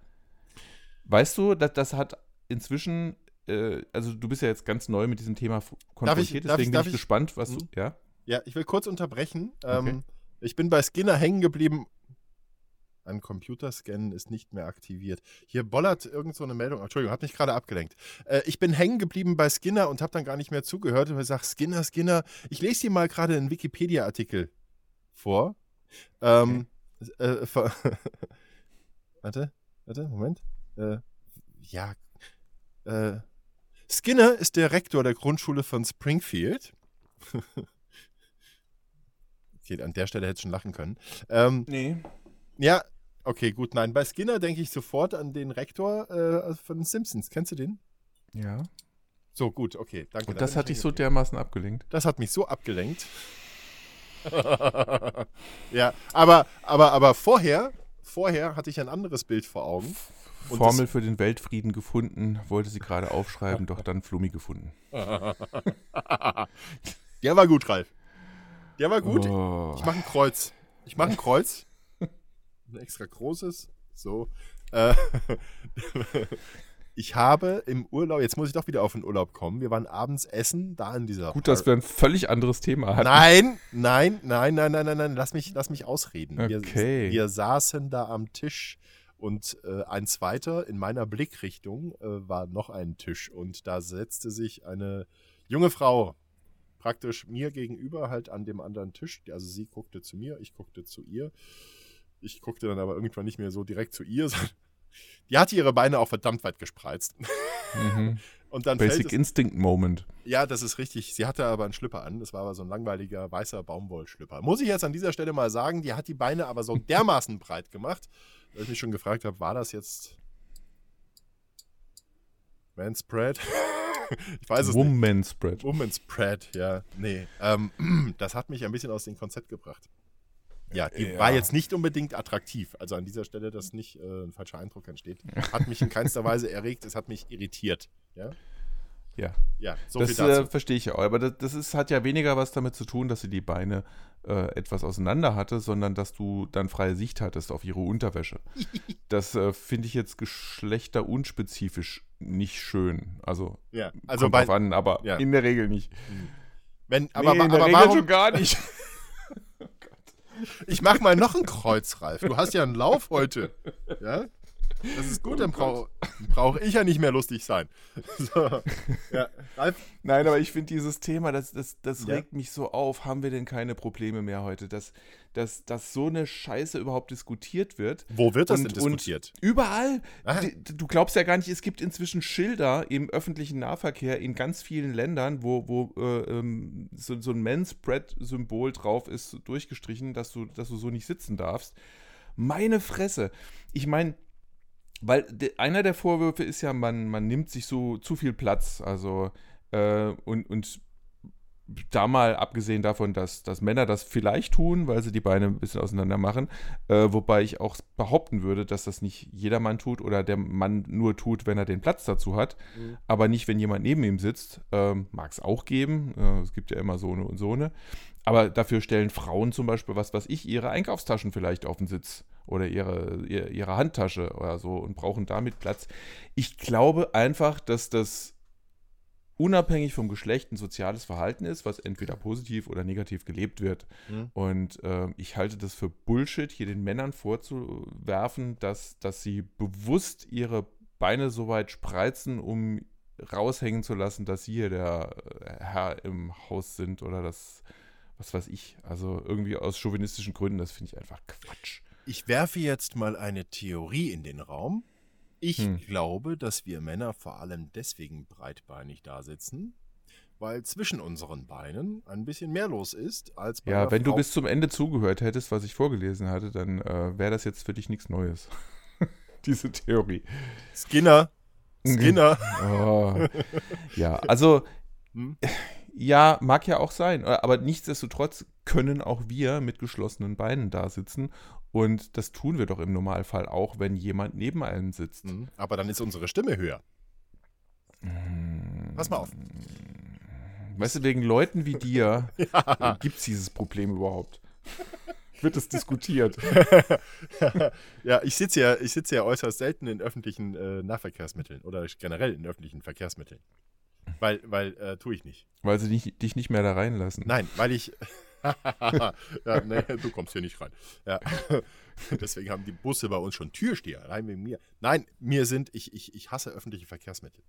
[SPEAKER 2] Weißt du, das, das hat inzwischen, äh, also du bist ja jetzt ganz neu mit diesem Thema konfrontiert,
[SPEAKER 1] ich, deswegen
[SPEAKER 2] ich,
[SPEAKER 1] bin ich,
[SPEAKER 2] gespannt, was du,
[SPEAKER 1] hm? ja? Ja, ich will kurz unterbrechen. Okay. Ähm, ich bin bei Skinner hängen geblieben. Ein Computerscan ist nicht mehr aktiviert. Hier bollert irgend so eine Meldung. Entschuldigung, hat mich gerade abgelenkt. Äh, ich bin hängen geblieben bei Skinner und habe dann gar nicht mehr zugehört. Und ich sage, Skinner, Skinner. Ich lese dir mal gerade einen Wikipedia-Artikel vor. Ähm, okay. äh, warte, warte, Moment äh, ja, äh, Skinner ist der Rektor der Grundschule von Springfield. okay, an der Stelle hätte ich schon lachen können. Ähm,
[SPEAKER 2] nee.
[SPEAKER 1] Ja, okay, gut, nein. Bei Skinner denke ich sofort an den Rektor äh, von Simpsons. Kennst du den?
[SPEAKER 2] Ja.
[SPEAKER 1] So, gut, okay, danke.
[SPEAKER 2] Und das hat dich so dermaßen abgelenkt?
[SPEAKER 1] Das hat mich so abgelenkt. ja, aber, aber, aber vorher, vorher hatte ich ein anderes Bild vor Augen.
[SPEAKER 2] Und Formel für den Weltfrieden gefunden, wollte sie gerade aufschreiben, doch dann Flummi gefunden.
[SPEAKER 1] Der war gut, Ralf. Der war gut. Oh. Ich mache ein Kreuz. Ich mache ein Kreuz. Ein extra großes. So. Äh, ich habe im Urlaub, jetzt muss ich doch wieder auf den Urlaub kommen. Wir waren abends essen, da in dieser.
[SPEAKER 2] Gut, dass wir ein völlig anderes Thema hatten.
[SPEAKER 1] Nein, nein, nein, nein, nein, nein, nein. Lass mich, lass mich ausreden.
[SPEAKER 2] Okay.
[SPEAKER 1] Wir, wir saßen da am Tisch und äh, ein zweiter in meiner Blickrichtung äh, war noch ein Tisch und da setzte sich eine junge Frau praktisch mir gegenüber halt an dem anderen Tisch. Also sie guckte zu mir, ich guckte zu ihr. Ich guckte dann aber irgendwann nicht mehr so direkt zu ihr. Die hatte ihre Beine auch verdammt weit gespreizt.
[SPEAKER 2] Mhm.
[SPEAKER 1] Und dann
[SPEAKER 2] Basic Instinct Moment.
[SPEAKER 1] Ja, das ist richtig. Sie hatte aber einen Schlüpper an. Das war aber so ein langweiliger weißer Baumwollschlüpper. Muss ich jetzt an dieser Stelle mal sagen, die hat die Beine aber so dermaßen breit gemacht, dass ich mich schon gefragt habe, war das jetzt Manspread?
[SPEAKER 2] ich weiß es Woman nicht. Spread.
[SPEAKER 1] Woman Spread, ja. Nee. Ähm, das hat mich ein bisschen aus dem Konzept gebracht. Ja, die ja. war jetzt nicht unbedingt attraktiv. Also an dieser Stelle, dass nicht äh, ein falscher Eindruck entsteht. Hat mich in keinster Weise erregt, es hat mich irritiert. Ja.
[SPEAKER 2] Ja.
[SPEAKER 1] Ja, so
[SPEAKER 2] das äh, verstehe ich auch. Aber das, das ist, hat ja weniger was damit zu tun, dass sie die Beine äh, etwas auseinander hatte, sondern dass du dann freie Sicht hattest auf ihre Unterwäsche. das äh, finde ich jetzt geschlechterunspezifisch nicht schön. Also,
[SPEAKER 1] ja, also
[SPEAKER 2] kommt
[SPEAKER 1] bei,
[SPEAKER 2] drauf an, aber ja. in der Regel nicht.
[SPEAKER 1] Wenn, aber,
[SPEAKER 2] nee, in der
[SPEAKER 1] aber
[SPEAKER 2] Regel
[SPEAKER 1] warum,
[SPEAKER 2] schon gar nicht.
[SPEAKER 1] ich mach mal noch ein Kreuz, Ralf. Du hast ja einen Lauf heute. Ja? Das ist gut, dann brauche brauch ich ja nicht mehr lustig sein. So.
[SPEAKER 2] Ja. Nein, aber ich finde dieses Thema, das, das, das ja. regt mich so auf. Haben wir denn keine Probleme mehr heute, dass, dass, dass so eine Scheiße überhaupt diskutiert wird?
[SPEAKER 1] Wo wird das und, denn diskutiert?
[SPEAKER 2] überall. Ah. Du glaubst ja gar nicht, es gibt inzwischen Schilder im öffentlichen Nahverkehr in ganz vielen Ländern, wo, wo äh, ähm, so, so ein Manspread-Symbol drauf ist, durchgestrichen, dass du, dass du so nicht sitzen darfst. Meine Fresse. Ich meine, weil de, einer der Vorwürfe ist ja, man, man nimmt sich so zu viel Platz. Also, äh, und, und da mal abgesehen davon, dass, dass Männer das vielleicht tun, weil sie die Beine ein bisschen auseinander machen, äh, wobei ich auch behaupten würde, dass das nicht jedermann tut oder der Mann nur tut, wenn er den Platz dazu hat, mhm. aber nicht, wenn jemand neben ihm sitzt. Ähm, Mag es auch geben, äh, es gibt ja immer so eine und so eine. Aber dafür stellen Frauen zum Beispiel, was weiß ich, ihre Einkaufstaschen vielleicht auf den Sitz oder ihre, ihre Handtasche oder so und brauchen damit Platz. Ich glaube einfach, dass das unabhängig vom Geschlecht ein soziales Verhalten ist, was entweder positiv oder negativ gelebt wird. Mhm. Und äh, ich halte das für Bullshit, hier den Männern vorzuwerfen, dass, dass sie bewusst ihre Beine so weit spreizen, um raushängen zu lassen, dass sie hier der äh, Herr im Haus sind oder das, was weiß ich. Also irgendwie aus chauvinistischen Gründen, das finde ich einfach Quatsch.
[SPEAKER 1] Ich werfe jetzt mal eine Theorie in den Raum. Ich hm. glaube, dass wir Männer vor allem deswegen breitbeinig da sitzen, weil zwischen unseren Beinen ein bisschen mehr los ist als
[SPEAKER 2] bei Ja, wenn Frau. du bis zum Ende zugehört hättest, was ich vorgelesen hatte, dann äh, wäre das jetzt für dich nichts Neues. Diese Theorie.
[SPEAKER 1] Skinner. Skinner.
[SPEAKER 2] oh. Ja, also hm? Ja, mag ja auch sein, aber nichtsdestotrotz können auch wir mit geschlossenen Beinen da sitzen und das tun wir doch im Normalfall auch, wenn jemand neben einem sitzt. Mhm.
[SPEAKER 1] Aber dann ist unsere Stimme höher.
[SPEAKER 2] Mhm. Pass mal auf. Weißt du, wegen Leuten wie dir ja. gibt es dieses Problem überhaupt. Wird es diskutiert?
[SPEAKER 1] ja, ich sitze ja, ich ja äußerst selten in öffentlichen äh, Nahverkehrsmitteln oder generell in öffentlichen Verkehrsmitteln. Weil, weil, äh, tue ich nicht.
[SPEAKER 2] Weil sie nicht, dich nicht mehr da reinlassen.
[SPEAKER 1] Nein, weil ich, ja, nee, du kommst hier nicht rein. Ja. Deswegen haben die Busse bei uns schon Türsteher, rein wegen mir. Nein, mir sind, ich, ich, ich hasse öffentliche Verkehrsmittel.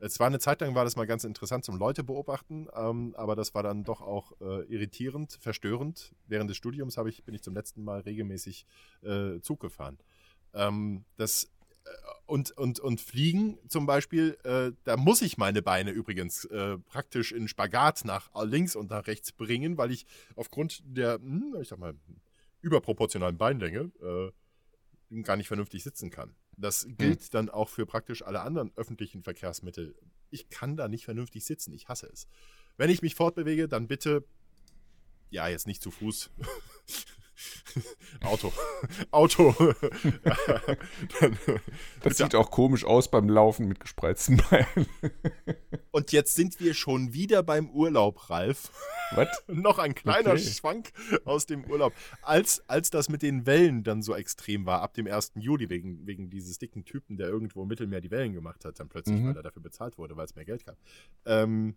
[SPEAKER 1] Es war eine Zeit lang, war das mal ganz interessant zum Leute beobachten, ähm, aber das war dann doch auch äh, irritierend, verstörend. Während des Studiums ich, bin ich zum letzten Mal regelmäßig äh, Zug gefahren. Ähm, das und, und, und Fliegen zum Beispiel, äh, da muss ich meine Beine übrigens äh, praktisch in Spagat nach links und nach rechts bringen, weil ich aufgrund der, hm, ich sag mal, überproportionalen Beinlänge äh, gar nicht vernünftig sitzen kann. Das hm. gilt hm. dann auch für praktisch alle anderen öffentlichen Verkehrsmittel. Ich kann da nicht vernünftig sitzen, ich hasse es. Wenn ich mich fortbewege, dann bitte, ja, jetzt nicht zu Fuß. Auto. Auto.
[SPEAKER 2] das sieht auch komisch aus beim Laufen mit gespreizten Beinen.
[SPEAKER 1] Und jetzt sind wir schon wieder beim Urlaub, Ralf.
[SPEAKER 2] Was?
[SPEAKER 1] Noch ein kleiner okay. Schwank aus dem Urlaub. Als, als das mit den Wellen dann so extrem war, ab dem 1. Juli, wegen, wegen dieses dicken Typen, der irgendwo im Mittelmeer die Wellen gemacht hat, dann plötzlich, mhm. weil er dafür bezahlt wurde, weil es mehr Geld gab. Ähm,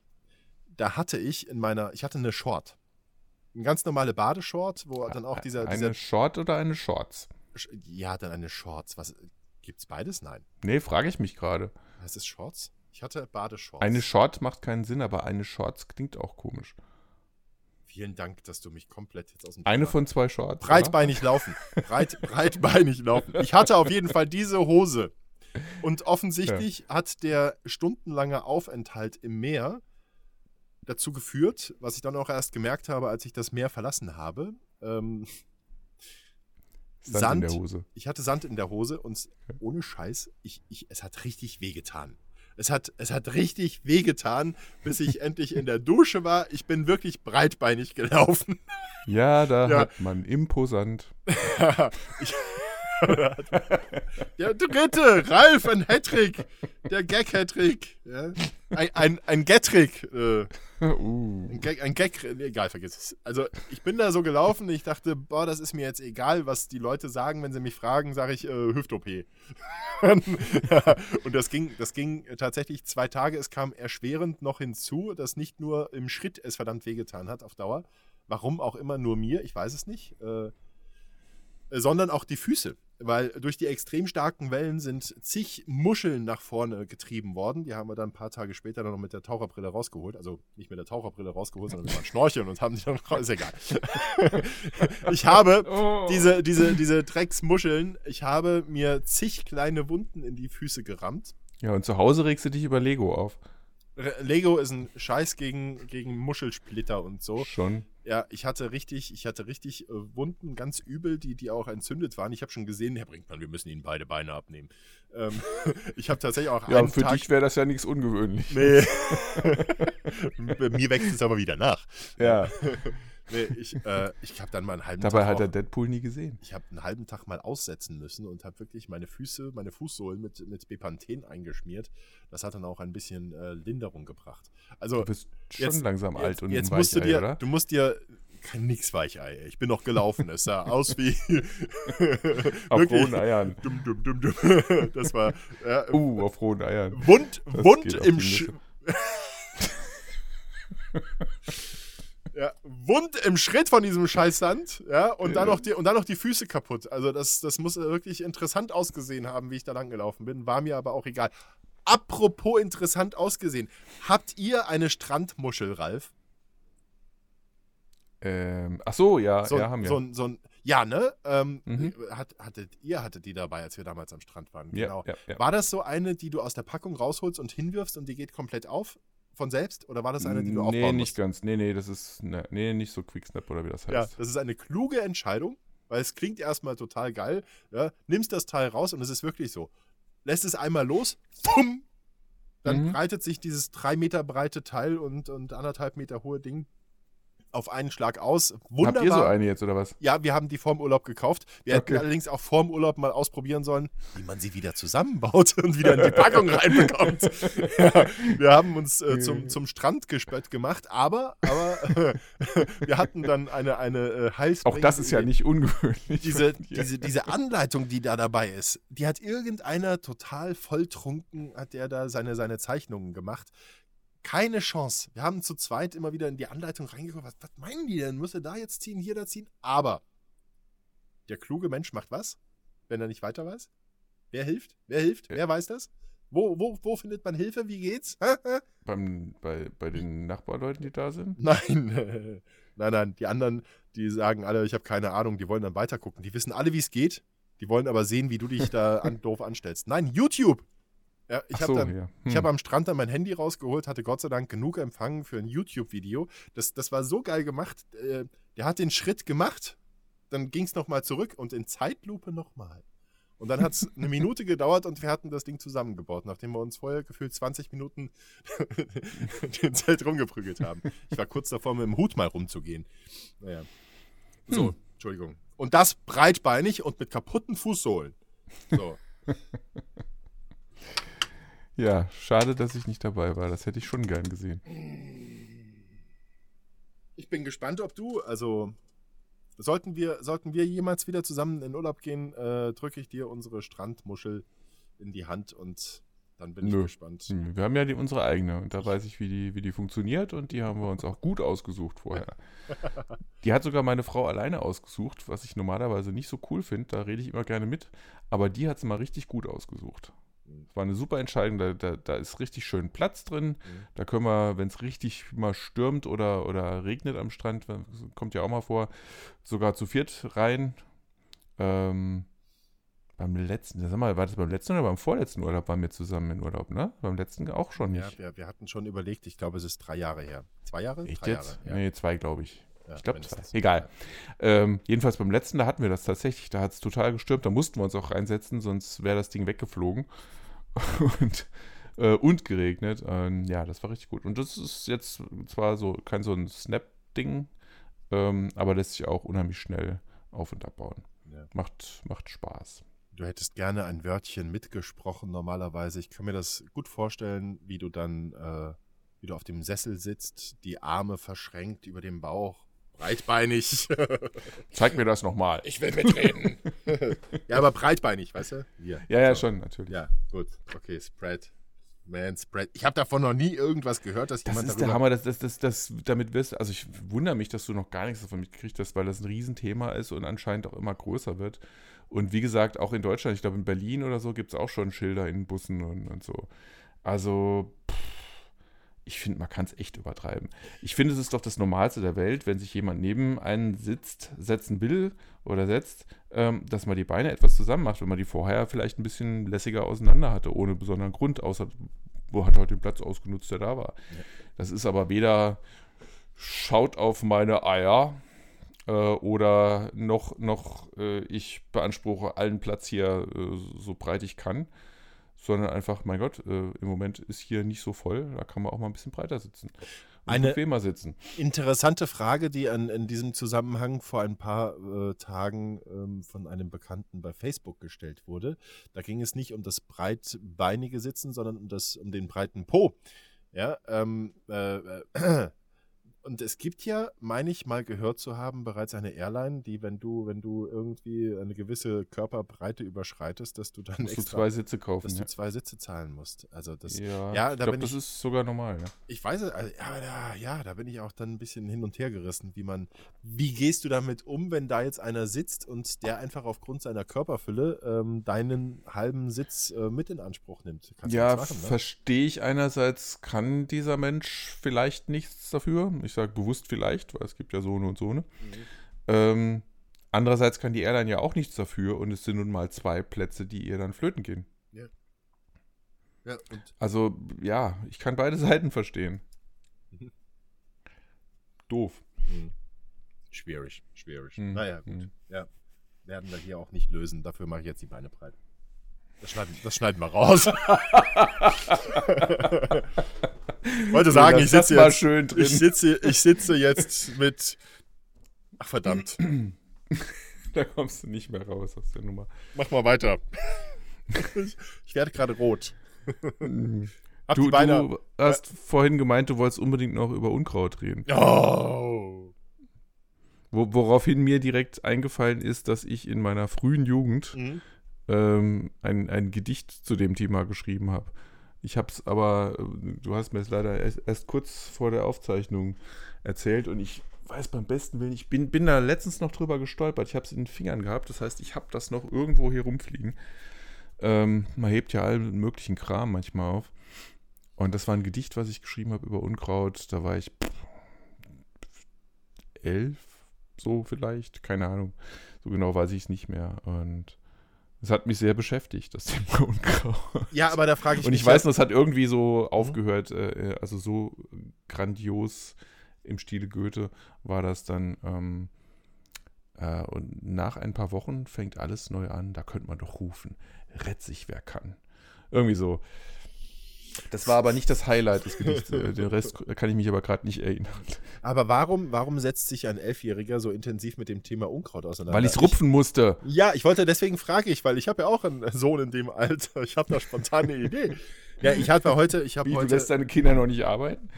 [SPEAKER 1] da hatte ich in meiner, ich hatte eine Short eine ganz normale Badeshort, wo dann auch dieser.
[SPEAKER 2] Eine Short oder eine Shorts?
[SPEAKER 1] Ja, dann eine Shorts. Was, gibt's beides? Nein.
[SPEAKER 2] Nee, frage ich mich gerade.
[SPEAKER 1] Heißt es Shorts? Ich hatte Badeshorts.
[SPEAKER 2] Eine Short macht keinen Sinn, aber eine Shorts klingt auch komisch.
[SPEAKER 1] Vielen Dank, dass du mich komplett jetzt aus dem
[SPEAKER 2] Eine Thema von zwei Shorts.
[SPEAKER 1] Breitbeinig oder? laufen. Breit, breitbeinig laufen. Ich hatte auf jeden Fall diese Hose. Und offensichtlich ja. hat der stundenlange Aufenthalt im Meer dazu geführt, was ich dann auch erst gemerkt habe, als ich das Meer verlassen habe. Ähm,
[SPEAKER 2] Sand, Sand, in der Hose.
[SPEAKER 1] Ich hatte Sand in der Hose und ohne Scheiß, ich, ich, es hat richtig wehgetan. Es hat, es hat richtig wehgetan, bis ich endlich in der Dusche war. Ich bin wirklich breitbeinig gelaufen.
[SPEAKER 2] Ja, da ja. hat man imposant.
[SPEAKER 1] ich, der dritte, Ralf, ein Hattrick. Der Gag-Hattrick. Ja. Ein, ein, ein Gattrick. Äh. Uh. Ein Gag, ein Gag, egal, vergiss es. Also ich bin da so gelaufen, ich dachte, boah, das ist mir jetzt egal, was die Leute sagen, wenn sie mich fragen, sage ich äh, Hüft-OP. ja, und das ging, das ging tatsächlich zwei Tage. Es kam erschwerend noch hinzu, dass nicht nur im Schritt es verdammt wehgetan hat auf Dauer. Warum auch immer nur mir, ich weiß es nicht. Äh, sondern auch die Füße weil durch die extrem starken Wellen sind zig Muscheln nach vorne getrieben worden. Die haben wir dann ein paar Tage später dann noch mit der Taucherbrille rausgeholt. Also nicht mit der Taucherbrille rausgeholt, sondern mit einem Schnorcheln und haben die dann raus. Ist egal. ich habe oh. diese, diese, diese Drecksmuscheln, ich habe mir zig kleine Wunden in die Füße gerammt.
[SPEAKER 2] Ja, und zu Hause regst du dich über Lego auf.
[SPEAKER 1] Lego ist ein Scheiß gegen, gegen Muschelsplitter und so.
[SPEAKER 2] Schon.
[SPEAKER 1] Ja, ich hatte richtig, ich hatte richtig äh, Wunden, ganz übel, die, die auch entzündet waren. Ich habe schon gesehen, Herr Brinkmann, wir müssen Ihnen beide Beine abnehmen. Ähm, ich habe tatsächlich auch
[SPEAKER 2] Ja, für Tag, dich wäre das ja nichts ungewöhnlich.
[SPEAKER 1] Nee. Mir wächst es aber wieder nach.
[SPEAKER 2] Ja.
[SPEAKER 1] Nee, ich, äh, ich habe dann mal einen halben
[SPEAKER 2] Dabei
[SPEAKER 1] Tag.
[SPEAKER 2] hat er Deadpool nie gesehen.
[SPEAKER 1] Ich habe einen halben Tag mal aussetzen müssen und habe wirklich meine Füße, meine Fußsohlen mit, mit Bepanthen eingeschmiert. Das hat dann auch ein bisschen äh, Linderung gebracht. Also,
[SPEAKER 2] du bist schon jetzt, langsam alt
[SPEAKER 1] jetzt,
[SPEAKER 2] und
[SPEAKER 1] jetzt musst du dir,
[SPEAKER 2] oder?
[SPEAKER 1] du musst dir kein nix Weichei. Ich bin noch gelaufen. Es sah aus wie.
[SPEAKER 2] auf rohen Eiern.
[SPEAKER 1] Dumm, dumm, dumm, dumm. Das war.
[SPEAKER 2] Äh, uh, auf rohen Eiern.
[SPEAKER 1] Wund, Wund im Sch ja, Wund im Schritt von diesem Scheißsand, ja, und, ja. Dann noch die, und dann noch die Füße kaputt. Also, das, das muss wirklich interessant ausgesehen haben, wie ich da lang gelaufen bin. War mir aber auch egal. Apropos interessant ausgesehen. Habt ihr eine Strandmuschel, Ralf?
[SPEAKER 2] Ähm, ach so, ja,
[SPEAKER 1] so,
[SPEAKER 2] ja, haben wir.
[SPEAKER 1] So, so ein, ja, ne? Ähm, mhm. hat, hattet, ihr hattet die dabei, als wir damals am Strand waren. Genau.
[SPEAKER 2] Ja, ja,
[SPEAKER 1] War das so eine, die du aus der Packung rausholst und hinwirfst und die geht komplett auf? Von selbst? Oder war das eine, die du aufbauen
[SPEAKER 2] Nee, nicht
[SPEAKER 1] musst?
[SPEAKER 2] ganz. Nee, nee, das ist. Ne, nee, nicht so Quicksnap oder wie das heißt.
[SPEAKER 1] Ja, das ist eine kluge Entscheidung, weil es klingt erstmal total geil. Ja, nimmst das Teil raus und es ist wirklich so. Lässt es einmal los, bumm, dann mhm. breitet sich dieses drei Meter breite Teil und, und anderthalb Meter hohe Ding auf einen Schlag aus. Wunderbar.
[SPEAKER 2] Habt ihr so eine jetzt oder was?
[SPEAKER 1] Ja, wir haben die vorm Urlaub gekauft. Wir okay. hätten allerdings auch vorm Urlaub mal ausprobieren sollen, wie man sie wieder zusammenbaut und wieder in die Packung reinbekommt. ja, wir haben uns äh, zum, zum Strand gespött gemacht, aber, aber äh, wir hatten dann eine, eine äh,
[SPEAKER 2] Auch das ist ja nicht ungewöhnlich.
[SPEAKER 1] Diese, diese, diese Anleitung, die da dabei ist, die hat irgendeiner total volltrunken, hat der da seine, seine Zeichnungen gemacht keine Chance. Wir haben zu zweit immer wieder in die Anleitung reingeguckt. Was, was meinen die denn? Muss er da jetzt ziehen, hier da ziehen? Aber der kluge Mensch macht was, wenn er nicht weiter weiß? Wer hilft? Wer hilft? Wer weiß das? Wo, wo, wo findet man Hilfe? Wie geht's?
[SPEAKER 2] Beim, bei, bei den Nachbarleuten, die da sind?
[SPEAKER 1] Nein. nein, nein. Die anderen, die sagen alle, ich habe keine Ahnung, die wollen dann weitergucken. Die wissen alle, wie es geht. Die wollen aber sehen, wie du dich da an, doof anstellst. Nein, YouTube. Ja, ich habe so, ja. hm. hab am Strand dann mein Handy rausgeholt, hatte Gott sei Dank genug Empfang für ein YouTube-Video. Das, das war so geil gemacht. Äh, der hat den Schritt gemacht, dann ging es nochmal zurück und in Zeitlupe nochmal. Und dann hat es eine Minute gedauert und wir hatten das Ding zusammengebaut, nachdem wir uns vorher gefühlt 20 Minuten den Zelt rumgeprügelt haben. Ich war kurz davor, mit dem Hut mal rumzugehen. Naja. So, hm. Entschuldigung. Und das breitbeinig und mit kaputten Fußsohlen. So.
[SPEAKER 2] Ja, schade, dass ich nicht dabei war. Das hätte ich schon gern gesehen.
[SPEAKER 1] Ich bin gespannt, ob du, also sollten wir, sollten wir jemals wieder zusammen in Urlaub gehen, äh, drücke ich dir unsere Strandmuschel in die Hand und dann bin Nö. ich gespannt.
[SPEAKER 2] Wir haben ja die, unsere eigene und da weiß ich, wie die, wie die funktioniert und die haben wir uns auch gut ausgesucht vorher. die hat sogar meine Frau alleine ausgesucht, was ich normalerweise nicht so cool finde. Da rede ich immer gerne mit. Aber die hat es mal richtig gut ausgesucht. Es war eine super Entscheidung, da, da, da, ist richtig schön Platz drin. Mhm. Da können wir, wenn es richtig mal stürmt oder, oder regnet am Strand, kommt ja auch mal vor, sogar zu viert rein. Ähm, beim letzten, sag mal, war das beim letzten oder beim vorletzten Urlaub waren wir zusammen in Urlaub, ne? Beim letzten auch schon nicht.
[SPEAKER 1] Ja, wir, wir hatten schon überlegt, ich glaube, es ist drei Jahre her. Zwei Jahre?
[SPEAKER 2] Echt
[SPEAKER 1] drei
[SPEAKER 2] jetzt?
[SPEAKER 1] Jahre,
[SPEAKER 2] ja. Nee, zwei, glaube ich. Ja, ich glaube zwei. Egal. Ähm, jedenfalls beim letzten, da hatten wir das tatsächlich. Da hat es total gestürmt. Da mussten wir uns auch reinsetzen, sonst wäre das Ding weggeflogen. und, äh, und geregnet. Ähm, ja, das war richtig gut. Und das ist jetzt zwar so kein so ein Snap-Ding, ähm, aber lässt sich auch unheimlich schnell auf- und abbauen. Ja. Macht, macht Spaß.
[SPEAKER 1] Du hättest gerne ein Wörtchen mitgesprochen normalerweise. Ich kann mir das gut vorstellen, wie du dann, äh, wie du auf dem Sessel sitzt, die Arme verschränkt über dem Bauch, breitbeinig.
[SPEAKER 2] Zeig mir das nochmal.
[SPEAKER 1] Ich will mitreden. ja, aber breitbeinig, weißt du?
[SPEAKER 2] Hier. Ja, ja, so. schon, natürlich.
[SPEAKER 1] Ja, gut. Okay, Spread. Man, Spread. Ich habe davon noch nie irgendwas gehört, dass
[SPEAKER 2] das
[SPEAKER 1] jemand
[SPEAKER 2] Das ist der Hammer, dass das, das, das, damit wirst Also ich wundere mich, dass du noch gar nichts davon mitgekriegt hast, weil das ein Riesenthema ist und anscheinend auch immer größer wird. Und wie gesagt, auch in Deutschland, ich glaube in Berlin oder so, gibt es auch schon Schilder in Bussen und, und so. Also, ich finde, man kann es echt übertreiben. Ich finde, es ist doch das Normalste der Welt, wenn sich jemand neben einen sitzt, setzen will oder setzt, ähm, dass man die Beine etwas zusammen macht, wenn man die vorher vielleicht ein bisschen lässiger auseinander hatte, ohne besonderen Grund, außer wo hat heute den Platz ausgenutzt, der da war. Ja. Das ist aber weder schaut auf meine Eier. Äh, oder noch, noch äh, ich beanspruche allen Platz hier äh, so breit ich kann. Sondern einfach, mein Gott, äh, im Moment ist hier nicht so voll, da kann man auch mal ein bisschen breiter sitzen.
[SPEAKER 1] Eine-
[SPEAKER 2] bequemer sitzen.
[SPEAKER 1] Interessante Frage, die an, in diesem Zusammenhang vor ein paar äh, Tagen ähm, von einem Bekannten bei Facebook gestellt wurde. Da ging es nicht um das breitbeinige Sitzen, sondern um, das, um den breiten Po. Ja, ähm, äh, äh, und es gibt ja, meine ich mal gehört zu haben, bereits eine Airline, die, wenn du, wenn du irgendwie eine gewisse Körperbreite überschreitest, dass du dann
[SPEAKER 2] Musst du
[SPEAKER 1] extra,
[SPEAKER 2] zwei Sitze kaufen.
[SPEAKER 1] dass
[SPEAKER 2] Ja,
[SPEAKER 1] du zwei Sitze zahlen musst. Also das,
[SPEAKER 2] ja,
[SPEAKER 1] ja,
[SPEAKER 2] ich
[SPEAKER 1] da
[SPEAKER 2] glaube,
[SPEAKER 1] bin
[SPEAKER 2] das
[SPEAKER 1] ich-
[SPEAKER 2] ist sogar normal. Ja.
[SPEAKER 1] ich weiß es, also, aber da, ja, da bin ich auch dann ein bisschen hin und her gerissen, wie man, wie gehst du damit um, wenn da jetzt einer sitzt und der einfach aufgrund seiner Körperfülle ähm, deinen halben Sitz äh, mit in Anspruch nimmt? Kannst du
[SPEAKER 2] Ja,
[SPEAKER 1] ne?
[SPEAKER 2] verstehe ich einerseits, kann dieser Mensch vielleicht nichts dafür. Ich sage bewusst vielleicht, weil es gibt ja so eine und so eine.
[SPEAKER 1] Mhm.
[SPEAKER 2] Ähm, andererseits kann die Airline ja auch nichts dafür und es sind nun mal zwei Plätze, die ihr dann flöten gehen.
[SPEAKER 1] Ja, und
[SPEAKER 2] Also ja, ich kann beide Seiten verstehen.
[SPEAKER 1] Mhm.
[SPEAKER 2] Doof.
[SPEAKER 1] hm. schwierig, schwierig.
[SPEAKER 2] Hm,
[SPEAKER 1] Naja, gut.
[SPEAKER 2] hm.
[SPEAKER 1] Werden wir hier auch nicht lösen. Dafür mache ich jetzt die Beine breit. Das schneiden, das schneiden wir raus. Wollte sagen, ich sitze jetzt,
[SPEAKER 2] schön drin.
[SPEAKER 1] ich sitze, ich sitze jetzt mit. Ach verdammt.
[SPEAKER 2] da kommst du nicht mehr raus aus der Nummer.
[SPEAKER 1] Mach mal weiter. ich, ich werde gerade rot.
[SPEAKER 2] Du, du hast vorhin gemeint, du wolltest unbedingt noch über Unkraut reden.
[SPEAKER 1] Oh.
[SPEAKER 2] Wo, woraufhin mir direkt eingefallen ist, dass ich in meiner frühen Jugend
[SPEAKER 1] Mhm.
[SPEAKER 2] ähm, ein, ein Gedicht zu dem Thema geschrieben habe. Ich habe es aber, äh, du hast mir es leider erst, erst kurz vor der Aufzeichnung erzählt und ich weiß beim besten Willen, ich bin, bin da letztens noch drüber gestolpert. Ich habe es in den Fingern gehabt, das heißt, ich habe das noch irgendwo hier rumfliegen. Ähm, man hebt ja allen möglichen Kram manchmal auf. Und das war ein Gedicht, was ich geschrieben habe über Unkraut. Da war ich elf, so vielleicht, keine Ahnung. So genau weiß ich es nicht mehr. Und es hat mich sehr beschäftigt, das Thema Unkraut.
[SPEAKER 1] Ja, aber da frage ich
[SPEAKER 2] Und
[SPEAKER 1] mich.
[SPEAKER 2] ich weiß noch, es hat irgendwie so aufgehört, äh, also so grandios im Stile Goethe war das dann. Ähm, äh, und nach ein paar Wochen fängt alles neu an. Da könnte man doch rufen: Rett sich, wer kann. Irgendwie so. Das war aber nicht das Highlight des Gedichts. Äh, Den Rest kann ich mich aber gerade nicht erinnern.
[SPEAKER 1] aber warum, warum setzt sich ein Elfjähriger so intensiv mit dem Thema Unkraut auseinander?
[SPEAKER 2] Weil ich es rupfen musste.
[SPEAKER 1] Ja, ich wollte, deswegen frage ich, weil ich habe ja auch einen Sohn in dem Alter. Ich habe da spontan eine Idee. Ja, ich hatte heute, ich habe
[SPEAKER 2] Wie, du
[SPEAKER 1] heute.
[SPEAKER 2] lässt deine Kinder noch nicht arbeiten?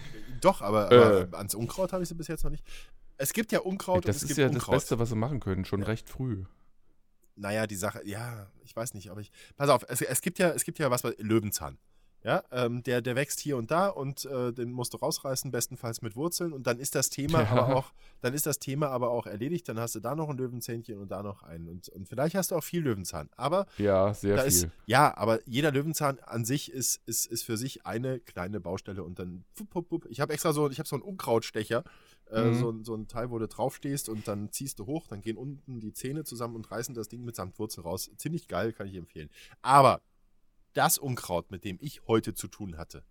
[SPEAKER 1] Doch, aber,
[SPEAKER 2] Äh.
[SPEAKER 1] aber ans Unkraut habe ich sie bis jetzt noch nicht. Es gibt ja Unkraut
[SPEAKER 2] Das ist ja das
[SPEAKER 1] Unkraut.
[SPEAKER 2] Beste, was sie machen können, schon
[SPEAKER 1] Ja.
[SPEAKER 2] recht früh.
[SPEAKER 1] Naja, die Sache, ja, ich weiß nicht, aber ich. Pass auf, es, es gibt ja, es gibt ja was bei Löwenzahn. Ja, ähm, der, der wächst hier und da und äh, den musst du rausreißen, bestenfalls mit Wurzeln und dann ist das Thema
[SPEAKER 2] Ja.
[SPEAKER 1] aber auch, dann ist das Thema aber auch erledigt, dann hast du da noch ein Löwenzähnchen und da noch einen. Und, und vielleicht hast du auch viel Löwenzahn. Aber
[SPEAKER 2] Ja, sehr viel.
[SPEAKER 1] ist, ja, aber jeder Löwenzahn an sich ist, ist, ist für sich eine kleine Baustelle und dann. Wupp, wupp, wupp. Ich habe extra so, ich habe so einen Unkrautstecher, äh,
[SPEAKER 2] Mhm.
[SPEAKER 1] so, so ein Teil, wo du draufstehst und dann ziehst du hoch, dann gehen unten die Zähne zusammen und reißen das Ding mitsamt Wurzel raus. Ziemlich geil, kann ich empfehlen. Aber das Unkraut, mit dem ich heute zu tun hatte,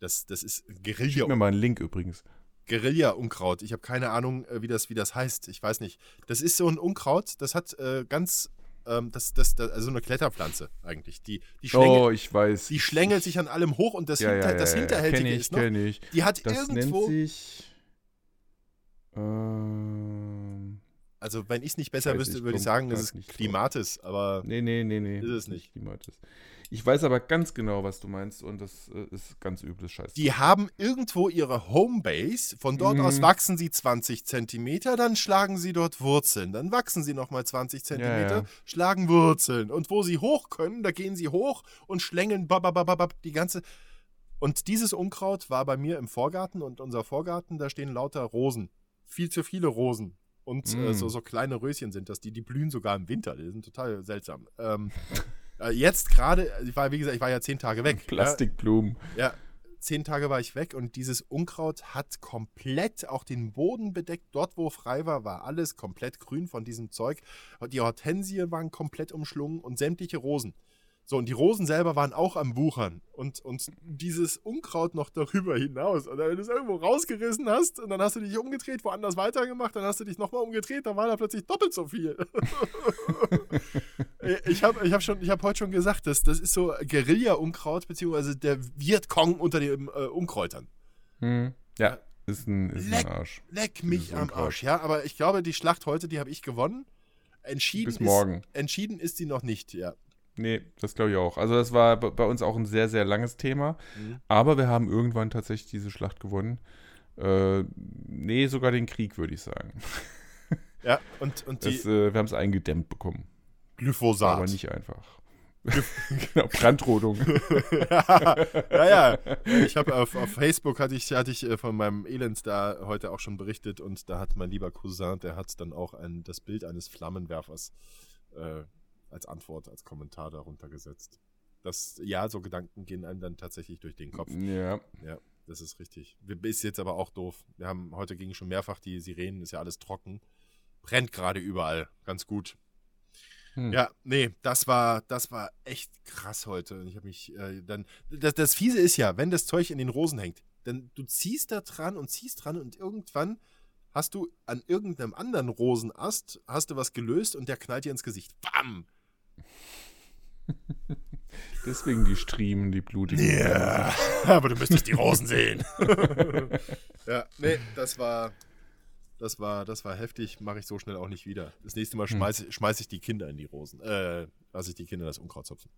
[SPEAKER 1] das, das ist Guerilla,
[SPEAKER 2] Gib mir mal einen Link übrigens.
[SPEAKER 1] Guerilla-Unkraut. Ich habe keine Ahnung, äh, wie das, wie das heißt. Ich weiß nicht. Das ist so ein Unkraut, das hat äh, ganz, ähm, das, das, das, also eine Kletterpflanze eigentlich. Die, die, schlängelt,
[SPEAKER 2] Oh, ich weiß.
[SPEAKER 1] die schlängelt sich an allem hoch und das,
[SPEAKER 2] ja,
[SPEAKER 1] Hinter,
[SPEAKER 2] ja, ja,
[SPEAKER 1] das Hinterhältige
[SPEAKER 2] ich,
[SPEAKER 1] ist noch,
[SPEAKER 2] ich.
[SPEAKER 1] die hat
[SPEAKER 2] Das
[SPEAKER 1] irgendwo,
[SPEAKER 2] nennt sich. Ähm,
[SPEAKER 1] also wenn ich es nicht besser
[SPEAKER 2] Weiß
[SPEAKER 1] wüsste,
[SPEAKER 2] ich,
[SPEAKER 1] würde ich sagen, es ist. Klimatis, aber
[SPEAKER 2] nee, nee, nee, nee.
[SPEAKER 1] Ist es nicht.
[SPEAKER 2] Klimatis. Ich weiß aber ganz genau, was du meinst und das äh, ist ganz übles Scheiß.
[SPEAKER 1] die haben irgendwo ihre Homebase, von dort
[SPEAKER 2] Mhm.
[SPEAKER 1] aus wachsen sie 20 Zentimeter, dann schlagen sie dort Wurzeln, dann wachsen sie nochmal 20 Zentimeter,
[SPEAKER 2] ja.
[SPEAKER 1] schlagen Wurzeln und wo sie hoch können, da gehen sie hoch und schlängeln babababab die ganze... Und dieses Unkraut war bei mir im Vorgarten und unser Vorgarten, da stehen lauter Rosen. Viel zu viele Rosen. Und äh,
[SPEAKER 2] Mm.
[SPEAKER 1] so, so kleine Röschen sind das, die, die blühen sogar im Winter. Die sind total seltsam. Ähm, äh, jetzt gerade, ich war, wie gesagt, ich war ja zehn Tage weg.
[SPEAKER 2] Plastikblumen.
[SPEAKER 1] Ja, ja, zehn Tage war ich weg und dieses Unkraut hat komplett auch den Boden bedeckt. Dort, wo frei war, war alles komplett grün von diesem Zeug. Die Hortensien waren komplett umschlungen und sämtliche Rosen. So, und die Rosen selber waren auch am Wuchern. Und, und dieses Unkraut noch darüber hinaus. Und wenn du es irgendwo rausgerissen hast und dann hast du dich umgedreht, woanders weitergemacht, dann hast du dich nochmal umgedreht, dann war da plötzlich doppelt so viel. ich habe ich hab hab heute schon gesagt, das, das ist so Guerilla-Unkraut, beziehungsweise der Vietcong unter den äh, Unkräutern.
[SPEAKER 2] Hm. Ja, ist ein, ist
[SPEAKER 1] leck,
[SPEAKER 2] ein Arsch.
[SPEAKER 1] Leck mich am Arsch, ja. Aber ich glaube, die Schlacht heute, die habe ich gewonnen. Entschieden
[SPEAKER 2] Bis morgen.
[SPEAKER 1] Ist, entschieden ist sie noch nicht, ja.
[SPEAKER 2] Nee, das glaube ich auch. Also das war bei uns auch ein sehr, sehr langes Thema. Mhm. Aber wir haben irgendwann tatsächlich diese Schlacht gewonnen. Äh, nee, sogar den Krieg, würde ich sagen.
[SPEAKER 1] Ja, und, und
[SPEAKER 2] die, das, äh, wir haben es eingedämmt bekommen.
[SPEAKER 1] Glyphosat.
[SPEAKER 2] Aber nicht einfach. genau, Brandrodung.
[SPEAKER 1] ja, ja, ja. Ich habe auf, auf, Facebook hatte ich, hatte ich äh, von meinem Elendstar heute auch schon berichtet und da hat mein lieber Cousin, der hat dann auch ein, das Bild eines Flammenwerfers äh, als Antwort, als Kommentar darunter gesetzt. Das, ja, so Gedanken gehen einem dann tatsächlich durch den Kopf.
[SPEAKER 2] Ja.
[SPEAKER 1] Ja, das ist richtig. Ist jetzt aber auch doof. Wir haben, heute ging schon mehrfach die Sirenen, ist ja alles trocken. Brennt gerade überall. Ganz gut. Hm. Ja, nee, das war, das war echt krass heute. Ich habe mich äh, dann. Das, das Fiese ist ja, wenn das Zeug in den Rosen hängt, dann du ziehst da dran und ziehst dran und irgendwann hast du an irgendeinem anderen Rosenast hast du was gelöst und der knallt dir ins Gesicht. Bam!
[SPEAKER 2] Deswegen die Striemen, die blutigen.
[SPEAKER 1] Ja, aber du müsstest die Rosen sehen. ja, nee, das war, das war, das war heftig. Mache ich so schnell auch nicht wieder. Das nächste Mal schmeiße hm. schmeiß ich die Kinder in die Rosen. Äh, lasse ich die Kinder das Unkraut zupfen.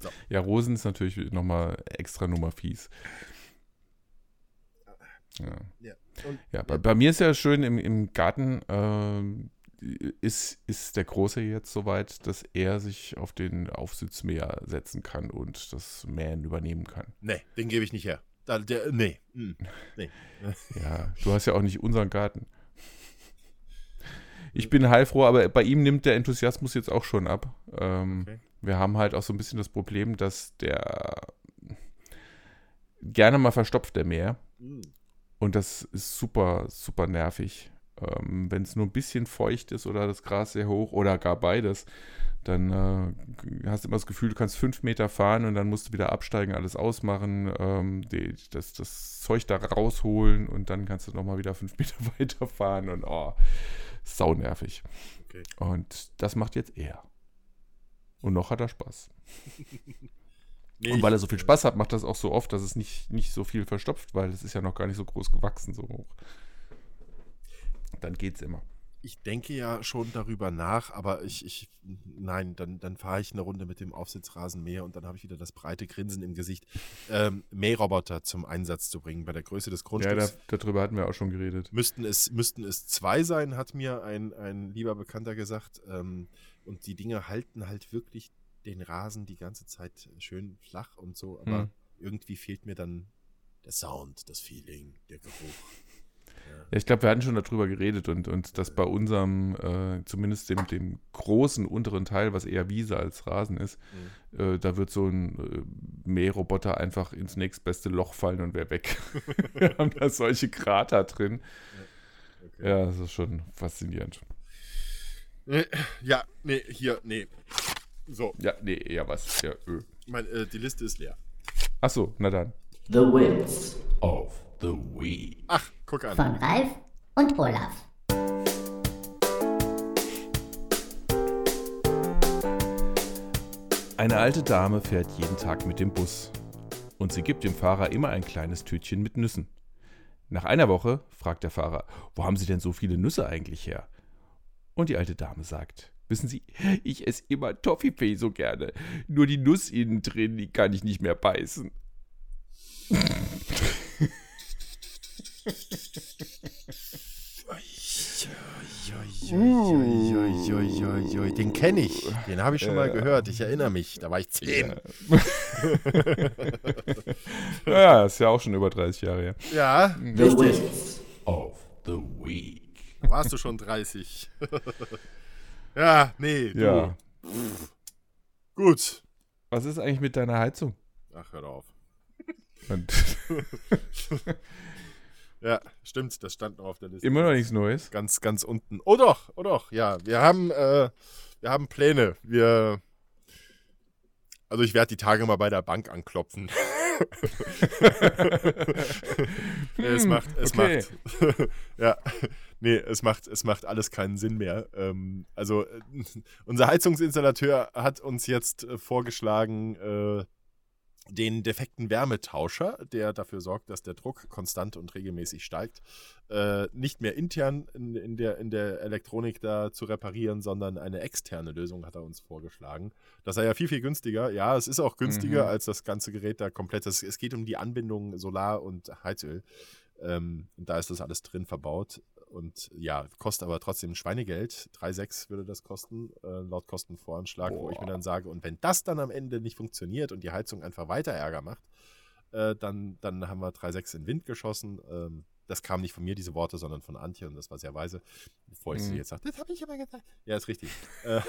[SPEAKER 2] So. Ja, Rosen ist natürlich nochmal extra Nummer fies. Ja. Ja, Und, ja bei, bei, mir ist ja schön im, im Garten. Äh, ist, ist der Große jetzt soweit, dass er sich auf den Aufsitzmäher setzen kann und das Mähen übernehmen kann?
[SPEAKER 1] Nee, den gebe ich nicht her. Da, der, nee. Hm, nee.
[SPEAKER 2] ja, du hast ja auch nicht unseren Garten. Ich bin heilfroh, aber bei ihm nimmt der Enthusiasmus jetzt auch schon ab. Ähm, okay. Wir haben halt auch so ein bisschen das Problem, dass der gerne mal verstopft, der Meer. Mhm. Und das ist super, super nervig. Ähm, Wenn es nur ein bisschen feucht ist oder das Gras sehr hoch oder gar beides, dann äh, hast du immer das Gefühl, du kannst fünf Meter fahren und dann musst du wieder absteigen, alles ausmachen, ähm, die, das, das Zeug da rausholen und dann kannst du nochmal wieder fünf Meter weiter fahren und oh, sau nervig. Okay. Und das macht jetzt er. Und noch hat er Spaß. nee, und weil er so viel Spaß hat, macht das auch so oft, dass es nicht, nicht so viel verstopft, weil es ist ja noch gar nicht so groß gewachsen, so hoch dann geht's immer.
[SPEAKER 1] Ich denke ja schon darüber nach, aber ich, ich nein, dann, dann fahre ich eine Runde mit dem Aufsitzrasenmäher und dann habe ich wieder das breite Grinsen im Gesicht, ähm, Mähroboter zum Einsatz zu bringen. Bei der Größe des Grundstücks.
[SPEAKER 2] Ja, da, darüber hatten wir auch schon geredet.
[SPEAKER 1] Müssten es, müssten es zwei sein, hat mir ein, ein lieber Bekannter gesagt. Ähm, und die Dinge halten halt wirklich den Rasen die ganze Zeit schön flach und so, aber hm. irgendwie fehlt mir dann der Sound, das Feeling, der Geruch.
[SPEAKER 2] Ja, ich glaube, wir hatten schon darüber geredet und, und dass bei unserem, äh, zumindest dem, dem großen unteren Teil, was eher Wiese als Rasen ist, mhm. äh, da wird so ein äh, Mähroboter einfach ins nächstbeste Loch fallen und wäre weg. wir haben da solche Krater drin. Ja, okay. ja, das ist schon faszinierend.
[SPEAKER 1] Äh, ja, nee, hier, nee. So.
[SPEAKER 2] Ja, nee, ja, was? Ja,
[SPEAKER 1] öh. Mein, äh, die Liste ist leer.
[SPEAKER 2] Ach so, na dann.
[SPEAKER 3] The Wits
[SPEAKER 2] of the Week.
[SPEAKER 1] Ach, guck an.
[SPEAKER 3] Von Ralf und Olaf.
[SPEAKER 2] Eine alte Dame fährt jeden Tag mit dem Bus. Und sie gibt dem Fahrer immer ein kleines Tütchen mit Nüssen. Nach einer Woche fragt der Fahrer, wo haben Sie denn so viele Nüsse eigentlich her? Und die alte Dame sagt, wissen Sie, ich esse immer Toffifee so gerne. Nur die Nuss innen drin, die kann ich nicht mehr beißen.
[SPEAKER 1] Den kenne ich. Den habe ich schon mal gehört. Ich erinnere mich. Da war ich zehn.
[SPEAKER 2] Ja, ist ja auch schon über 30 Jahre her.
[SPEAKER 1] Ja, richtig.
[SPEAKER 2] Of the Week.
[SPEAKER 1] Warst du schon 30? ja, nee. Du.
[SPEAKER 2] Ja.
[SPEAKER 1] Gut.
[SPEAKER 2] Was ist eigentlich mit deiner Heizung?
[SPEAKER 1] Ach, hör auf. Ja, stimmt, das stand noch auf der Liste.
[SPEAKER 2] Immer noch nichts Neues.
[SPEAKER 1] Ganz, ganz unten. Oh doch, oh doch, ja. Wir haben, äh, wir haben Pläne. Wir, Also ich werde die Tage mal bei der Bank anklopfen. es macht, es
[SPEAKER 2] okay.
[SPEAKER 1] macht, ja, nee, es macht, es macht alles keinen Sinn mehr. Ähm, also äh, unser Heizungsinstallateur hat uns jetzt äh, vorgeschlagen, äh, den defekten Wärmetauscher, der dafür sorgt, dass der Druck konstant und regelmäßig steigt, äh, nicht mehr intern in, in, der, in der Elektronik da zu reparieren, sondern eine externe Lösung hat er uns vorgeschlagen. Das sei ja viel, viel günstiger. Ja, es ist auch günstiger
[SPEAKER 2] Mhm.
[SPEAKER 1] als das ganze Gerät da komplett. Es, es geht um die Anbindung Solar und Heizöl. Ähm, da ist das alles drin verbaut. Und ja, kostet aber trotzdem Schweinegeld. 3,6 würde das kosten, äh, laut Kostenvoranschlag, wo ich mir
[SPEAKER 2] Boah.
[SPEAKER 1] dann sage, und wenn das dann am Ende nicht funktioniert und die Heizung einfach weiter Ärger macht, äh, dann, dann haben wir 3,6 in den Wind geschossen. Ähm, das kam nicht von mir, diese Worte, sondern von Antje und das war sehr weise. Bevor ich sie
[SPEAKER 2] Mhm.
[SPEAKER 1] jetzt sage, das habe ich aber gesagt. Ja, ist richtig. äh,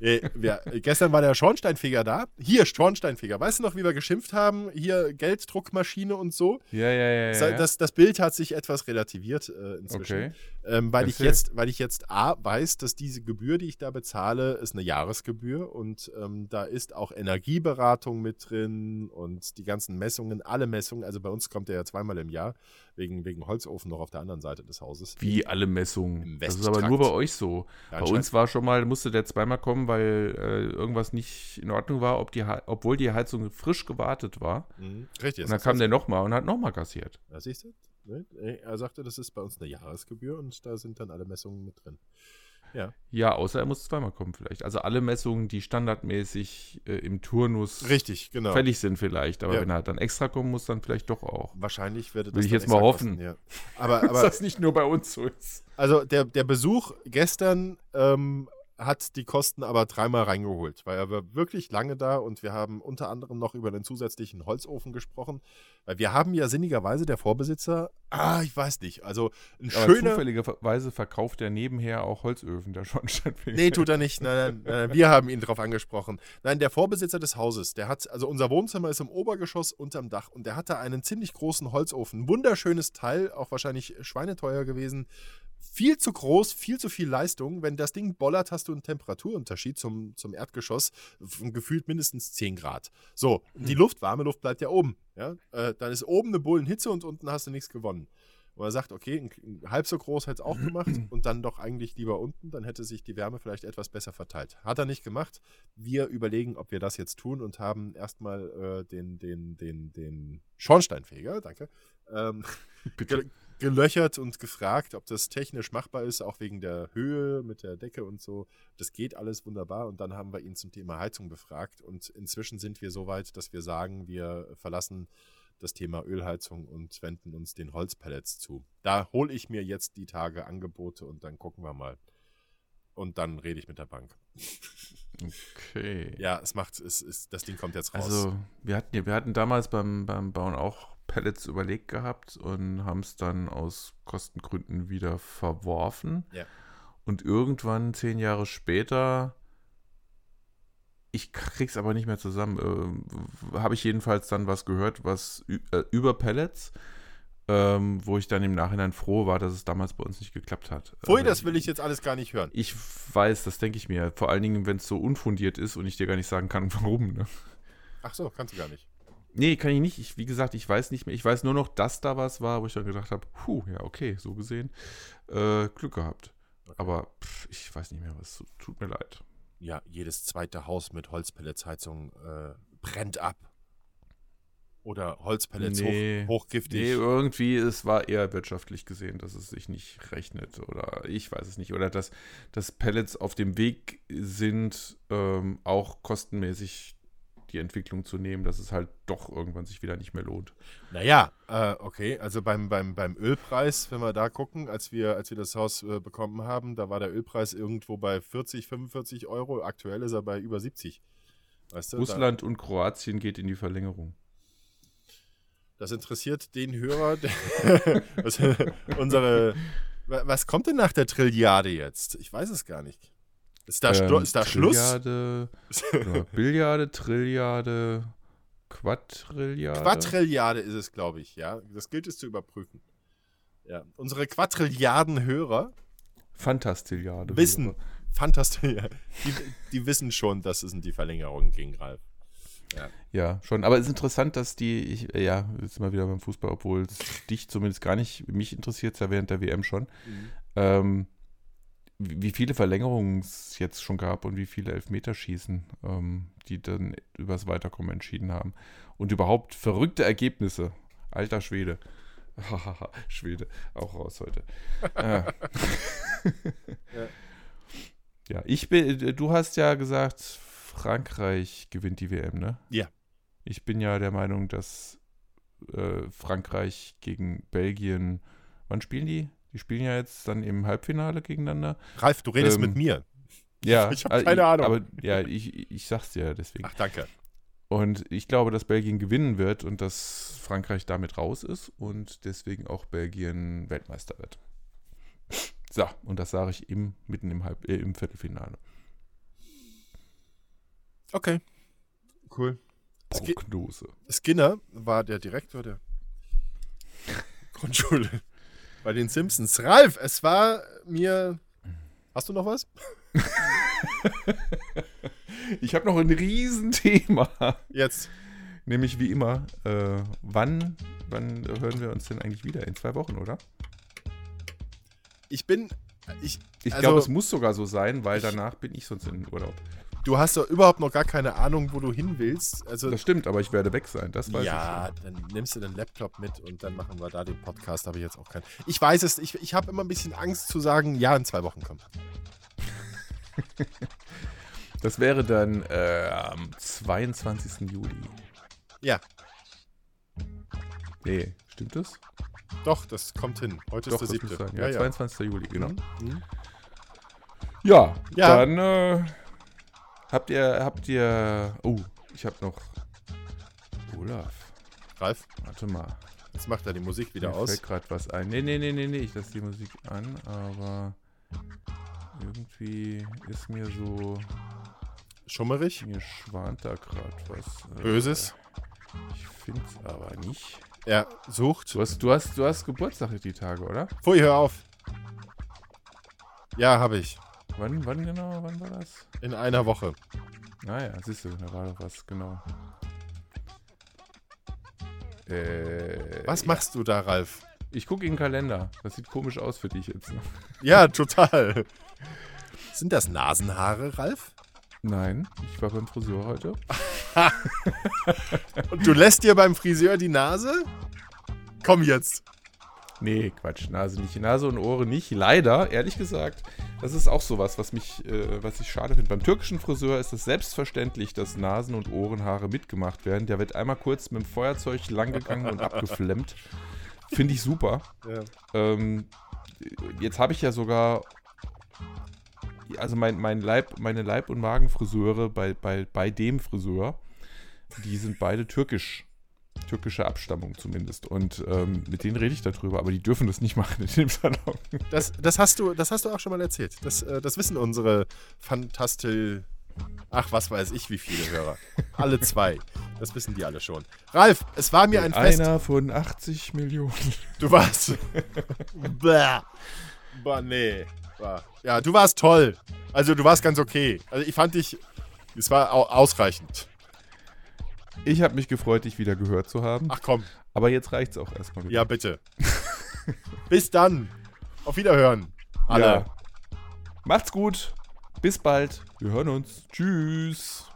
[SPEAKER 1] äh, wir, gestern war der Schornsteinfeger da. Hier, Schornsteinfeger. Weißt du noch, wie wir geschimpft haben? Hier Gelddruckmaschine und so.
[SPEAKER 2] Ja, ja, ja. Ja.
[SPEAKER 1] Das, das Bild hat sich etwas relativiert äh, inzwischen.
[SPEAKER 2] okay.
[SPEAKER 1] Ähm, weil, ich jetzt, weil ich jetzt A weiß, dass diese Gebühr, die ich da bezahle, ist eine Jahresgebühr und ähm, da ist auch Energieberatung mit drin und die ganzen Messungen, alle Messungen. Also bei uns kommt der ja zweimal im Jahr, wegen, wegen Holzofen noch auf der anderen Seite des Hauses.
[SPEAKER 2] Wie alle Messungen.
[SPEAKER 1] Im
[SPEAKER 2] Das ist aber nur bei euch so.
[SPEAKER 1] Ja,
[SPEAKER 2] Bei uns war schon mal, musste der zweimal kommen, weil äh, irgendwas nicht in Ordnung war, ob die, obwohl die Heizung frisch gewartet war.
[SPEAKER 1] Mhm, richtig.
[SPEAKER 2] Und dann kam der nochmal und hat nochmal kassiert.
[SPEAKER 1] Ja, siehst du? Ne? Er sagte, das ist bei uns eine Jahresgebühr und da sind dann alle Messungen mit drin. Ja.
[SPEAKER 2] Ja, außer er muss zweimal kommen vielleicht. Also alle Messungen, die standardmäßig äh, im Turnus
[SPEAKER 1] Richtig, genau.
[SPEAKER 2] fällig sind vielleicht. Aber
[SPEAKER 1] Ja.
[SPEAKER 2] wenn er dann extra kommen muss, dann vielleicht doch auch.
[SPEAKER 1] Wahrscheinlich würde das
[SPEAKER 2] Will ich jetzt mal hoffen.
[SPEAKER 1] kosten, ja. Aber,
[SPEAKER 2] Dass
[SPEAKER 1] aber
[SPEAKER 2] das nicht nur bei uns so ist.
[SPEAKER 1] Also der, der Besuch gestern ähm, hat die Kosten aber dreimal reingeholt, weil er war wirklich lange da und wir haben unter anderem noch über den zusätzlichen Holzofen gesprochen, weil wir haben ja sinnigerweise der Vorbesitzer, ah, ich weiß nicht, also ein
[SPEAKER 2] Aber
[SPEAKER 1] schöner...
[SPEAKER 2] zufälligerweise verkauft er nebenher auch Holzöfen, der Schornsteinfeger.
[SPEAKER 1] Nee, tut er nicht. Nein, nein, nein, wir haben ihn darauf angesprochen. Nein, der Vorbesitzer des Hauses, der hat, also unser Wohnzimmer ist im Obergeschoss unterm Dach und der hatte einen ziemlich großen Holzofen. Wunderschönes Teil, auch wahrscheinlich schweineteuer gewesen. Viel zu groß, viel zu viel Leistung. Wenn das Ding bollert, hast du einen Temperaturunterschied zum, zum Erdgeschoss von gefühlt mindestens 10 Grad. So, und die Luft, warme Luft bleibt ja oben. Ja? Äh, dann ist oben eine Bullenhitze und unten hast du nichts gewonnen. Und er sagt, okay, halb so groß hätte es auch gemacht und dann doch eigentlich lieber unten, dann hätte sich die Wärme vielleicht etwas besser verteilt. Hat er nicht gemacht. Wir überlegen, ob wir das jetzt tun und haben erstmal äh, den, den, den, den Schornsteinfeger, danke, ähm, ge gelöchert und gefragt, ob das technisch machbar ist, auch wegen der Höhe mit der Decke und so. Das geht alles wunderbar und dann haben wir ihn zum Thema Heizung befragt und inzwischen sind wir so weit, dass wir sagen, wir verlassen das Thema Ölheizung und wenden uns den Holzpellets zu. Da hole ich mir jetzt die Tage Angebote und dann gucken wir mal. Und dann rede ich mit der Bank.
[SPEAKER 2] Okay.
[SPEAKER 1] Ja, es macht, es ist, das Ding kommt jetzt raus.
[SPEAKER 2] Also, wir hatten, ja- wir hatten damals beim, beim Bauen auch Pellets überlegt gehabt und haben es dann aus Kostengründen wieder verworfen.
[SPEAKER 1] Ja.
[SPEAKER 2] Und irgendwann, zehn Jahre später, ich krieg's aber nicht mehr zusammen, äh, habe ich jedenfalls dann was gehört, was äh, über Pellets, ähm, wo ich dann im Nachhinein froh war, dass es damals bei uns nicht geklappt hat.
[SPEAKER 1] Pfui,
[SPEAKER 2] Also,
[SPEAKER 1] das will ich jetzt alles gar nicht hören.
[SPEAKER 2] Ich weiß, das denke ich mir. Vor allen Dingen, wenn es so unfundiert ist und ich dir gar nicht sagen kann, warum. Ne?
[SPEAKER 1] Ach so, kannst du gar nicht.
[SPEAKER 2] Nee, kann ich nicht. Ich, wie gesagt, ich weiß nicht mehr. Ich weiß nur noch, dass da was war, wo ich dann gedacht habe, puh, ja, okay, so gesehen. Äh, Glück gehabt. Aber pff, ich weiß nicht mehr, was. Tut mir leid.
[SPEAKER 1] Ja, jedes zweite Haus mit Holzpelletsheizung äh, brennt ab. Oder Holzpellets
[SPEAKER 2] Nee.
[SPEAKER 1] hoch, hochgiftig.
[SPEAKER 2] Nee, irgendwie, es war eher wirtschaftlich gesehen, dass es sich nicht rechnet. Oder ich weiß es nicht. Oder dass, dass Pellets auf dem Weg sind, ähm, auch kostenmäßig die Entwicklung zu nehmen, dass es halt doch irgendwann sich wieder nicht mehr lohnt.
[SPEAKER 1] Naja, äh, okay, also beim, beim, beim Ölpreis, wenn wir da gucken, als wir, als wir das Haus äh, bekommen haben, da war der Ölpreis irgendwo bei 40, 45 Euro. Aktuell ist er bei über 70. Weißt du,
[SPEAKER 2] Russland und Kroatien geht in die Verlängerung.
[SPEAKER 1] Da, das interessiert den Hörer, was, unsere. wa- Was kommt denn nach der Trilliarde jetzt? Ich weiß es gar nicht. Ist da,
[SPEAKER 2] Ähm,
[SPEAKER 1] ist da Schluss?
[SPEAKER 2] Trilliarde, oder Billiarde, Trilliarde, Quadrilliarde.
[SPEAKER 1] Quadrilliarde ist es, glaube ich, ja. Das gilt es zu überprüfen. Ja. Unsere Quadrilliarden Hörer
[SPEAKER 2] Fantastilliarde.
[SPEAKER 1] wissen, fantastisch, ja, die, die wissen schon, dass es in die Verlängerung ging, Ralf.
[SPEAKER 2] Ja. ja. schon. Aber es ist interessant, dass die, ich, ja, jetzt mal wieder beim Fußball, obwohl es dich zumindest gar nicht, mich interessiert es ja während der WM schon, mhm. ähm, wie viele Verlängerungen es jetzt schon gab und wie viele Elfmeterschießen, ähm, die dann übers Weiterkommen entschieden haben. Und überhaupt verrückte Ergebnisse. Alter Schwede. Schwede, auch raus heute. ja. ja, ich bin, du hast ja gesagt, Frankreich gewinnt die WM, ne?
[SPEAKER 1] Ja.
[SPEAKER 2] Ich bin ja der Meinung, dass äh, Frankreich gegen Belgien, wann spielen die? Die spielen ja jetzt dann im Halbfinale gegeneinander.
[SPEAKER 1] Ralf, du redest ähm, mit mir.
[SPEAKER 2] Ja,
[SPEAKER 1] ich habe keine Ahnung.
[SPEAKER 2] Aber ja, ich, ich sag's dir deswegen.
[SPEAKER 1] Ach, danke.
[SPEAKER 2] Und ich glaube, dass Belgien gewinnen wird und dass Frankreich damit raus ist und deswegen auch Belgien Weltmeister wird. So, und das sage ich im, mitten im, Halb, äh, im Viertelfinale.
[SPEAKER 1] Okay. Cool.
[SPEAKER 2] Prognose.
[SPEAKER 1] Skinner war der Direktor der Grundschule bei den Simpsons. Ralf, es war mir. Hast du noch was?
[SPEAKER 2] ich habe noch ein Riesenthema.
[SPEAKER 1] Jetzt.
[SPEAKER 2] Nämlich wie immer, äh, wann, wann hören wir uns denn eigentlich wieder? In zwei Wochen, oder?
[SPEAKER 1] Ich bin. Ich,
[SPEAKER 2] ich also, glaube, es muss sogar so sein, weil danach bin ich sonst in Urlaub.
[SPEAKER 1] Du hast doch überhaupt noch gar keine Ahnung, wo du hin willst. Also,
[SPEAKER 2] das stimmt, aber ich werde weg sein. Das weiß
[SPEAKER 1] ja, ich dann nimmst du den Laptop mit und dann machen wir da den Podcast. Habe ich jetzt auch keinen. Ich weiß es, ich, ich habe immer ein bisschen Angst zu sagen, ja, in zwei Wochen kommt.
[SPEAKER 2] das wäre dann äh, am 22. Juli.
[SPEAKER 1] Ja.
[SPEAKER 2] Nee, stimmt das?
[SPEAKER 1] Doch, das kommt hin. Heute Doch, ist der 7.
[SPEAKER 2] Ja, ja, 22. Ja. Juli, genau. Mhm. Ja, ja, dann äh, habt ihr, habt ihr, oh, ich hab noch Olaf.
[SPEAKER 1] Ralf?
[SPEAKER 2] Warte mal.
[SPEAKER 1] Jetzt macht er die Musik wieder
[SPEAKER 2] Mir
[SPEAKER 1] aus.
[SPEAKER 2] fällt gerade was ein. Nee, nee, nee, nee, nee, ich lasse die Musik an, aber irgendwie ist mir so
[SPEAKER 1] schummerig.
[SPEAKER 2] Mir schwant da gerade was.
[SPEAKER 1] Äh, Böses.
[SPEAKER 2] Ich finde es aber nicht.
[SPEAKER 1] Er sucht.
[SPEAKER 2] Du hast, du, hast, du hast Geburtstag die Tage, oder?
[SPEAKER 1] Pfui, hör auf. Ja, habe ich.
[SPEAKER 2] Wann, wann genau? Wann war das?
[SPEAKER 1] In einer Woche.
[SPEAKER 2] Naja, ah siehst du, da war doch was, genau. Äh,
[SPEAKER 1] was machst ja. du da, Ralf?
[SPEAKER 2] Ich gucke in den Kalender. Das sieht komisch aus für dich jetzt.
[SPEAKER 1] Ja, total. Sind das Nasenhaare, Ralf?
[SPEAKER 2] Nein, ich war beim Friseur heute.
[SPEAKER 1] Und du lässt dir beim Friseur die Nase? Komm jetzt.
[SPEAKER 2] Nee, Quatsch, Nase nicht. Nase und Ohren nicht. Leider, ehrlich gesagt, das ist auch sowas, was mich, äh, was ich schade finde. Beim türkischen Friseur ist es selbstverständlich, dass Nasen- und Ohrenhaare mitgemacht werden. Der wird einmal kurz mit dem Feuerzeug langgegangen und abgeflemmt. Finde ich super. Ja. Ähm, jetzt habe ich ja sogar also mein, mein Leib, meine Leib- und Magenfriseure bei, bei, bei dem Friseur, die sind beide türkisch. Türkische Abstammung zumindest. Und ähm, mit denen rede ich darüber, aber die dürfen das nicht machen in dem Salon.
[SPEAKER 1] Das, das, hast, du, das hast du auch schon mal erzählt. Das, äh, das wissen unsere Fantastil. Ach, was weiß ich, wie viele Hörer. Alle zwei. Das wissen die alle schon. Ralf, es war mir ein
[SPEAKER 2] Fest. Einer von 80 Millionen.
[SPEAKER 1] Du warst. Bäh. Bah, nee war. Ja, du warst toll. Also du warst ganz okay. Also ich fand dich, es war ausreichend.
[SPEAKER 2] Ich habe mich gefreut, dich wieder gehört zu haben.
[SPEAKER 1] Ach komm.
[SPEAKER 2] Aber jetzt reicht's auch erstmal
[SPEAKER 1] wieder. Ja, bitte. Bis dann. Auf Wiederhören. Alle. Ja.
[SPEAKER 2] Macht's gut. Bis bald. Wir hören uns. Tschüss.